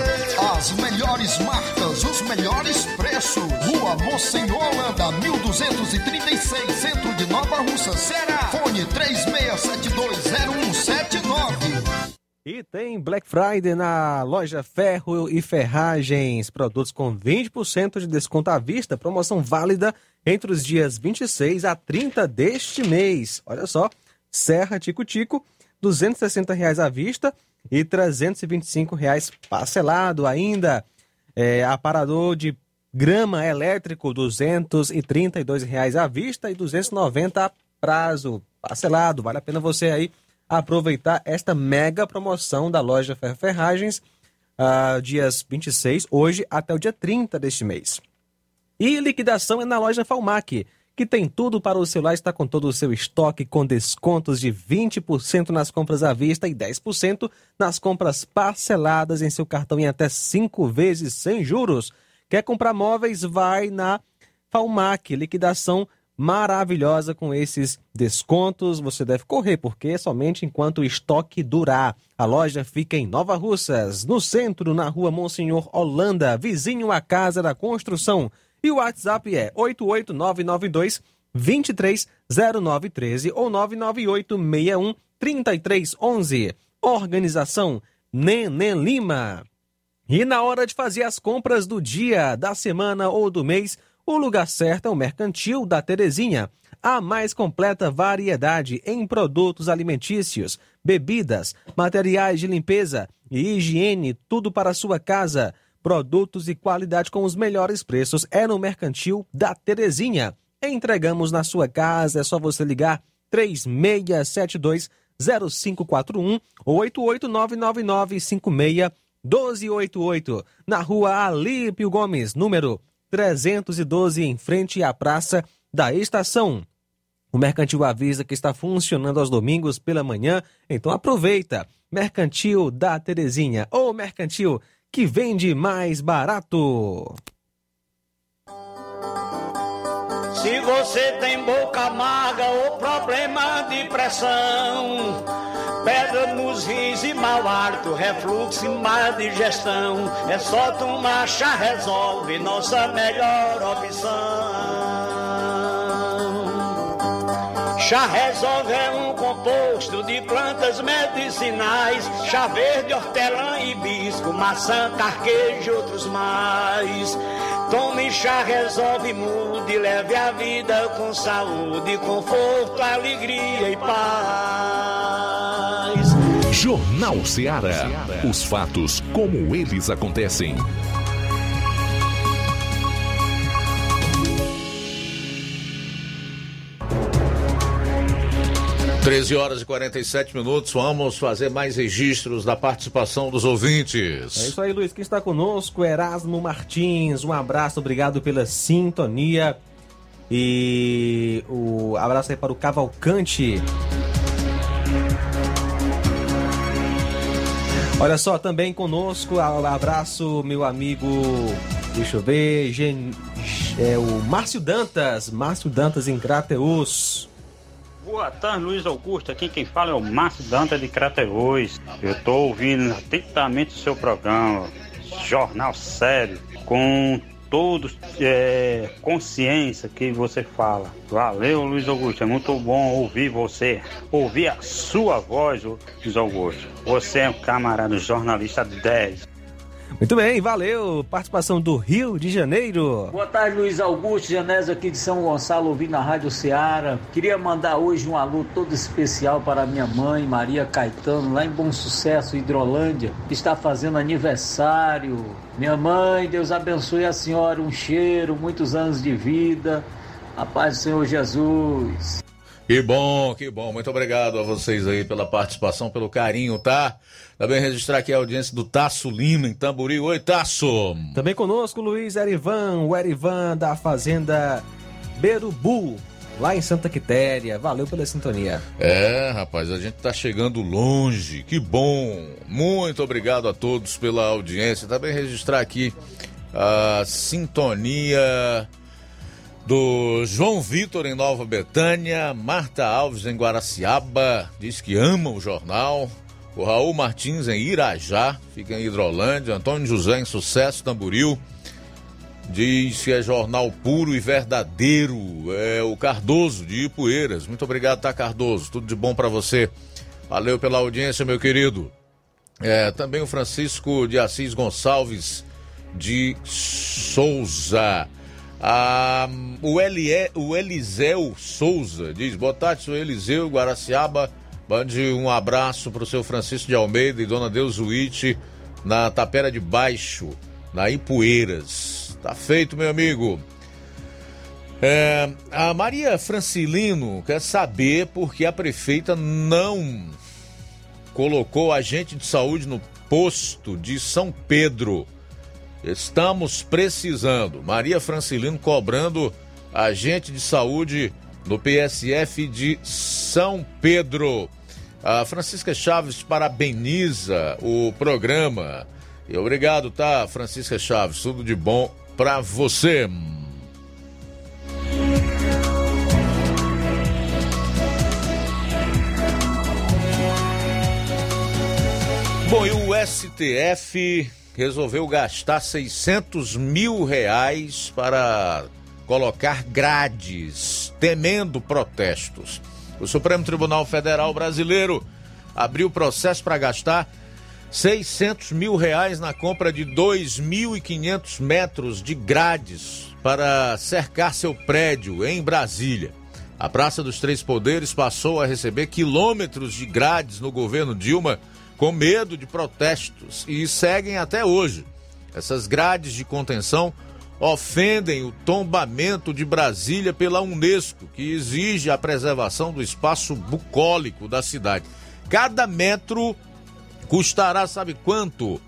As melhores marcas, os melhores preços. Rua Monsenhor Holanda, 1236, centro de Nova Russa, Ceará. Fone 36720179. E tem Black Friday na loja Ferro e Ferragens. Produtos com 20% de desconto à vista. Promoção válida entre os dias 26 a 30 deste mês. Olha só, Serra Tico Tico, 260 reais à vista e 325 reais parcelado ainda. É, aparador de grama elétrico, 232 reais à vista e R$ 290 a prazo parcelado. Vale a pena você aí aproveitar esta mega promoção da loja Ferro Ferragens, ah, dias 26, hoje até o dia 30 deste mês. E liquidação é na loja Falmac, que tem tudo para o celular, está com todo o seu estoque, com descontos de 20% nas compras à vista e 10% nas compras parceladas em seu cartão em até 5 vezes sem juros. Quer comprar móveis? Vai na Falmac, liquidação maravilhosa com esses descontos. Você deve correr, porque é somente enquanto o estoque durar. A loja fica em Nova Russas, no centro, na rua Monsenhor Holanda, vizinho à Casa da Construção. E o WhatsApp é 88992 230913 ou 99861 3311. Organização Neném Lima. E na hora de fazer as compras do dia, da semana ou do mês, o lugar certo é o Mercantil da Terezinha. A mais completa variedade em produtos alimentícios, bebidas, materiais de limpeza e higiene, tudo para a sua casa. Produtos e qualidade com os melhores preços é no Mercantil da Terezinha. Entregamos na sua casa, é só você ligar 3672 0541 ou 8899956 1288, na rua Alípio Gomes, número 312, em frente à Praça da Estação. O Mercantil avisa que está funcionando aos domingos pela manhã, então aproveita. Mercantil da Terezinha, ou Mercantil que vende mais barato. Se você tem boca amarga ou problema de pressão, pedra nos rins e mau hálito, refluxo e má digestão, é só tomar chá resolve, nossa melhor opção. Chá resolve é um composto de plantas medicinais, chá verde, hortelã, hibisco, maçã, carquejo e outros mais. Tome chá, resolve, mude, leve a vida com saúde, conforto, alegria e paz. Jornal Ceará. Os fatos como eles acontecem. Treze horas e 47 minutos, vamos fazer mais registros da participação dos ouvintes. É isso aí, Luiz. Quem está conosco, Erasmo Martins. Um abraço, obrigado pela sintonia. E o abraço aí para o Cavalcante. Olha só, também conosco, abraço, meu amigo. Deixa eu ver, Gen... é o Márcio Dantas. Márcio Dantas em Crateus. Boa tarde, Luiz Augusto. Aqui quem fala é o Márcio Danta de Crateus. Eu estou ouvindo atentamente o seu programa, Jornal Sério, com todos é, consciência que você fala. Valeu, Luiz Augusto. É muito bom ouvir você, ouvir a sua voz, Luiz Augusto. Você é um camarada jornalista 10. Muito bem, valeu. Participação do Rio de Janeiro. Boa tarde, Luiz Augusto Janésio aqui de São Gonçalo, ouvindo na Rádio Ceará. Queria mandar hoje um alô todo especial para minha mãe, Maria Caetano, lá em Bom Sucesso, Hidrolândia, que está fazendo aniversário. Minha mãe, Deus abençoe a senhora, um cheiro, muitos anos de vida. A paz do Senhor Jesus. Que bom, que bom. Muito obrigado a vocês aí pela participação, pelo carinho, tá? Também registrar aqui a audiência do Tasso Lima, em Tamboril. Oi, Tasso! Também conosco, Luiz Erivan, o Erivan da Fazenda Berubu, lá em Santa Quitéria. Valeu pela sintonia. É, rapaz, a gente tá chegando longe. Que bom! Muito obrigado a todos pela audiência. Também registrar aqui a sintonia do João Vitor em Nova Betânia, Marta Alves em Guaraciaba, diz que ama o jornal. O Raul Martins em Irajá, fica em Hidrolândia. Antônio José em Sucesso, Tamburil. Diz que é jornal puro e verdadeiro. É o Cardoso de Ipueiras. Muito obrigado, tá, Cardoso? Tudo de bom para você. Valeu pela audiência, meu querido. É, também o Francisco de Assis Gonçalves de Souza. Ah, o, Elie, o Eliseu Souza diz: Boa tarde, sou Eliseu Guaraciaba. Mande um abraço para o seu Francisco de Almeida e Dona Deus Uite na Tapera de Baixo, na Ipueiras. Tá feito, meu amigo. É, a Maria Francilino quer saber por que a prefeita não colocou agente de saúde no posto de São Pedro. Estamos precisando. Maria Francilino cobrando agente de saúde no PSF de São Pedro. A Francisca Chaves parabeniza o programa. E obrigado, tá, Francisca Chaves? Tudo de bom para você. Bom, e o STF resolveu gastar 600 mil reais para colocar grades, temendo protestos. O Supremo Tribunal Federal Brasileiro abriu processo para gastar 600 mil reais na compra de 2.500 metros de grades para cercar seu prédio em Brasília. A Praça dos Três Poderes passou a receber quilômetros de grades no governo Dilma com medo de protestos e seguem até hoje. Essas grades de contenção ofendem o tombamento de Brasília pela Unesco, que exige a preservação do espaço bucólico da cidade. Cada metro custará, sabe quanto?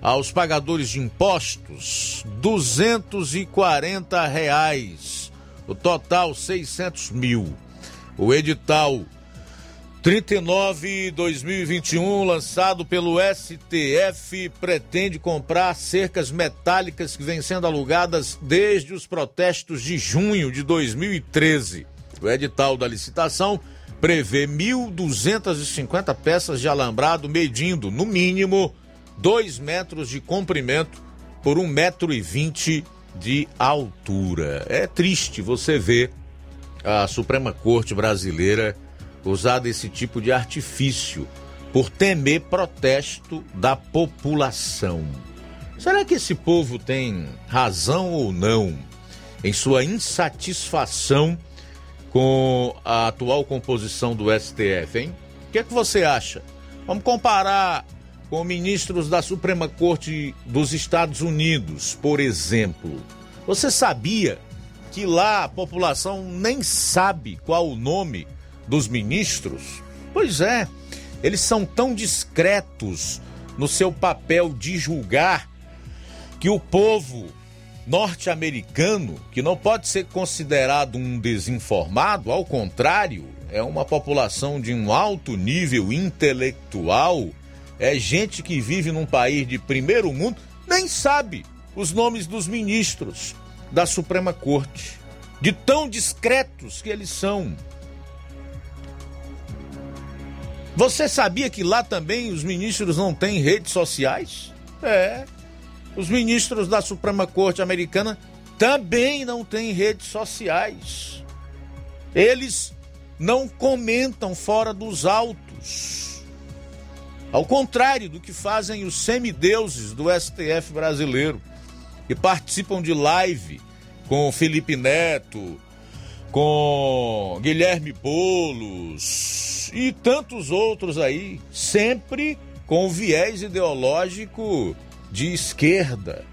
Aos pagadores de impostos, 240 reais. O total, 600 mil. O edital 39-2021, lançado pelo STF, pretende comprar cercas metálicas que vêm sendo alugadas desde os protestos de junho de 2013. O edital da licitação prevê 1.250 peças de alambrado medindo, no mínimo, 2 metros de comprimento por 1,20 metro e 20 de altura. É triste você ver a Suprema Corte brasileira usado esse tipo de artifício por temer protesto da população. Será que esse povo tem razão ou não em sua insatisfação com a atual composição do STF, hein? O que é que você acha? Vamos comparar com ministros da Suprema Corte dos Estados Unidos, por exemplo. Você sabia que lá a população nem sabe qual o nome dos ministros? Pois é, eles são tão discretos no seu papel de julgar que o povo norte-americano, que não pode ser considerado um desinformado, ao contrário, é uma população de um alto nível intelectual, é gente que vive num país de primeiro mundo, nem sabe os nomes dos ministros da Suprema Corte, de tão discretos que eles são. Você sabia que lá também os ministros não têm redes sociais? É. Os ministros da Suprema Corte Americana também não têm redes sociais. Eles não comentam fora dos autos. Ao contrário do que fazem os semideuses do STF brasileiro, que participam de live com Felipe Neto, com Guilherme Bolos e tantos outros aí, sempre com viés ideológico de esquerda.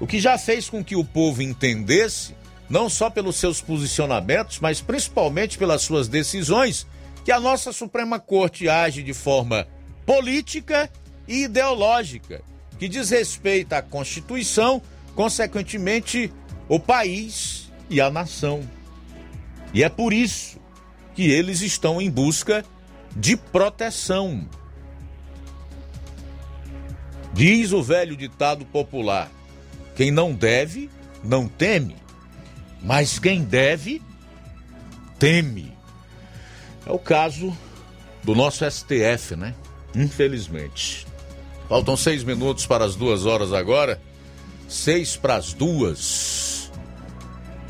O que já fez com que o povo entendesse, não só pelos seus posicionamentos, mas principalmente pelas suas decisões, que a nossa Suprema Corte age de forma política e ideológica, que diz respeito à Constituição, consequentemente, o país e a nação. E é por isso que eles estão em busca de proteção. Diz o velho ditado popular: quem não deve, não teme, mas quem deve, teme. É o caso do nosso STF, né? Infelizmente. Faltam seis minutos para as duas horas agora. Seis para as duas.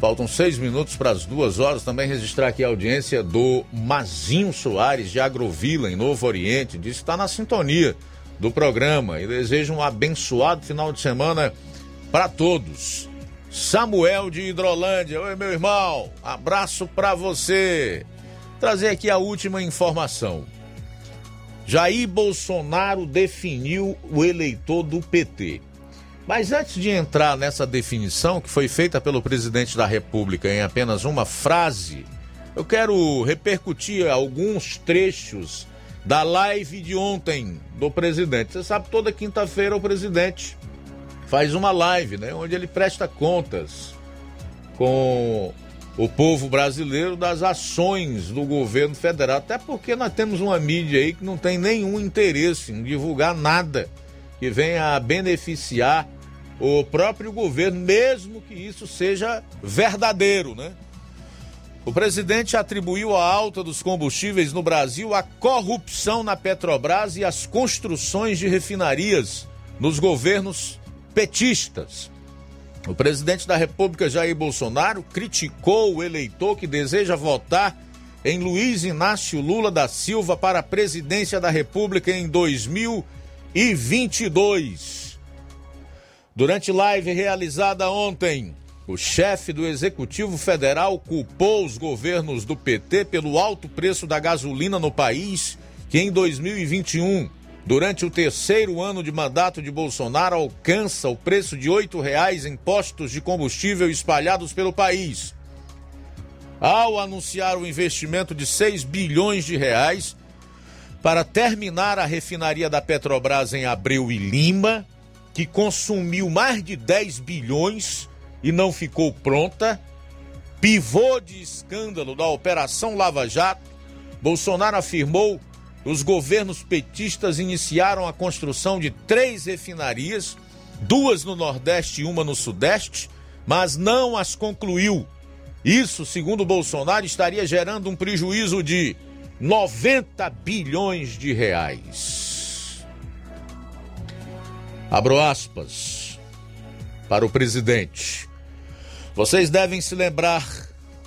Faltam seis minutos para as duas horas. Também registrar aqui a audiência do Mazinho Soares, de Agrovila, em Novo Oriente. Diz que está na sintonia do programa e deseja um abençoado final de semana para todos. Samuel de Hidrolândia, oi meu irmão, abraço para você. Trazer aqui a última informação. Jair Bolsonaro definiu o eleitor do PT. Mas antes de entrar nessa definição que foi feita pelo presidente da República em apenas uma frase, eu quero repercutir alguns trechos da live de ontem do presidente. Você sabe, toda quinta-feira o presidente faz uma live, né, onde ele presta contas com o povo brasileiro das ações do governo federal, até porque nós temos uma mídia aí que não tem nenhum interesse em divulgar nada que venha a beneficiar o próprio governo, mesmo que isso seja verdadeiro, né? O presidente atribuiu a alta dos combustíveis no Brasil à corrupção na Petrobras e às construções de refinarias nos governos petistas. O presidente da República, Jair Bolsonaro, criticou o eleitor que deseja votar em Luiz Inácio Lula da Silva para a presidência da República em 2020 e 22. Durante live realizada ontem, o chefe do Executivo Federal culpou os governos do PT pelo alto preço da gasolina no país, que em 2021, durante o terceiro ano de mandato de Bolsonaro, alcança o preço de R$ reais em postos de combustível espalhados pelo país. Ao anunciar o investimento de 6 bilhões de reais, para terminar a refinaria da Petrobras em Abreu e Lima, que consumiu mais de 10 bilhões e não ficou pronta. pivô de escândalo da Operação Lava Jato, Bolsonaro afirmou os governos petistas iniciaram a construção de três refinarias, duas no Nordeste e uma no Sudeste, mas não as concluiu. Isso, segundo Bolsonaro, estaria gerando um prejuízo de 90 bilhões de reais. Abro aspas para o presidente. Vocês devem se lembrar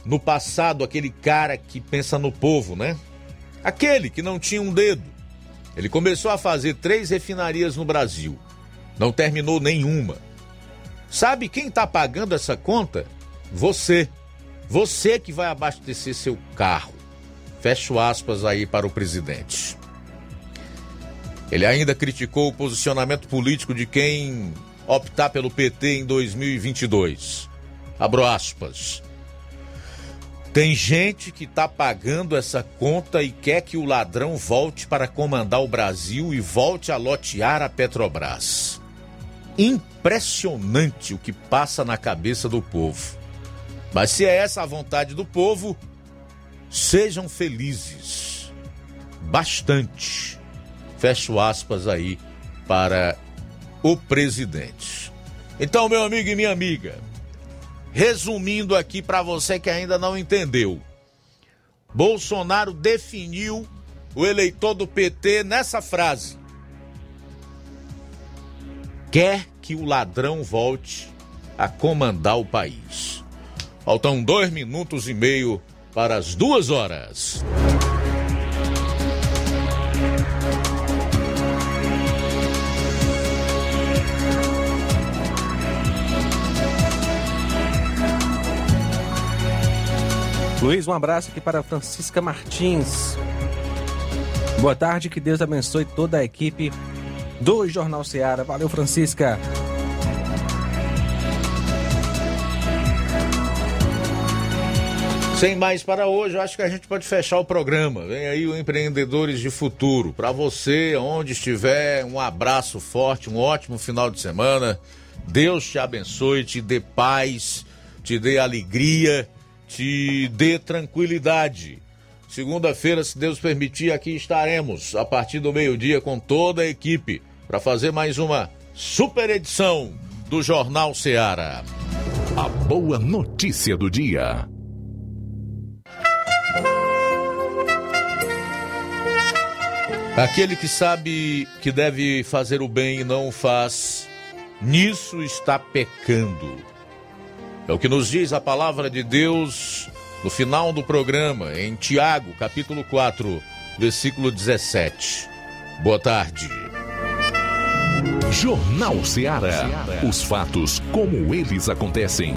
no passado aquele cara que pensa no povo, né? Aquele que não tinha um dedo. Ele começou a fazer três refinarias no Brasil. Não terminou nenhuma. Sabe quem está pagando essa conta? Você. Você que vai abastecer seu carro. Fecho aspas aí para o presidente. Ele ainda criticou o posicionamento político de quem optar pelo PT em 2022. Abro aspas. Tem gente que está pagando essa conta e quer que o ladrão volte para comandar o Brasil e volte a lotear a Petrobras. Impressionante o que passa na cabeça do povo. Mas se é essa a vontade do povo, sejam felizes. Bastante. Fecho aspas aí para o presidente. Então, meu amigo e minha amiga, Resumindo aqui para você que ainda não entendeu. Bolsonaro definiu o eleitor do PT nessa frase: quer que o ladrão volte a comandar o país. Faltam dois minutos e meio para as duas horas. Luiz, um abraço aqui para Francisca Martins. Boa tarde, que Deus abençoe toda a equipe do Jornal Ceará. Valeu, Francisca. Sem mais para hoje, eu acho que a gente pode fechar o programa. Vem aí o Empreendedores de Futuro. Para você, onde estiver, um abraço forte, um ótimo final de semana. Deus te abençoe, te dê paz, te dê alegria te dê tranquilidade. Segunda-feira, se Deus permitir, aqui estaremos a partir do meio-dia com toda a equipe para fazer mais uma super edição do Jornal Ceará. A boa notícia do dia. Aquele que sabe que deve fazer o bem e não o faz, nisso está pecando. É o que nos diz a palavra de Deus no final do programa, em Tiago, capítulo 4, versículo 17. Boa tarde. Jornal Ceará. Os fatos como eles acontecem.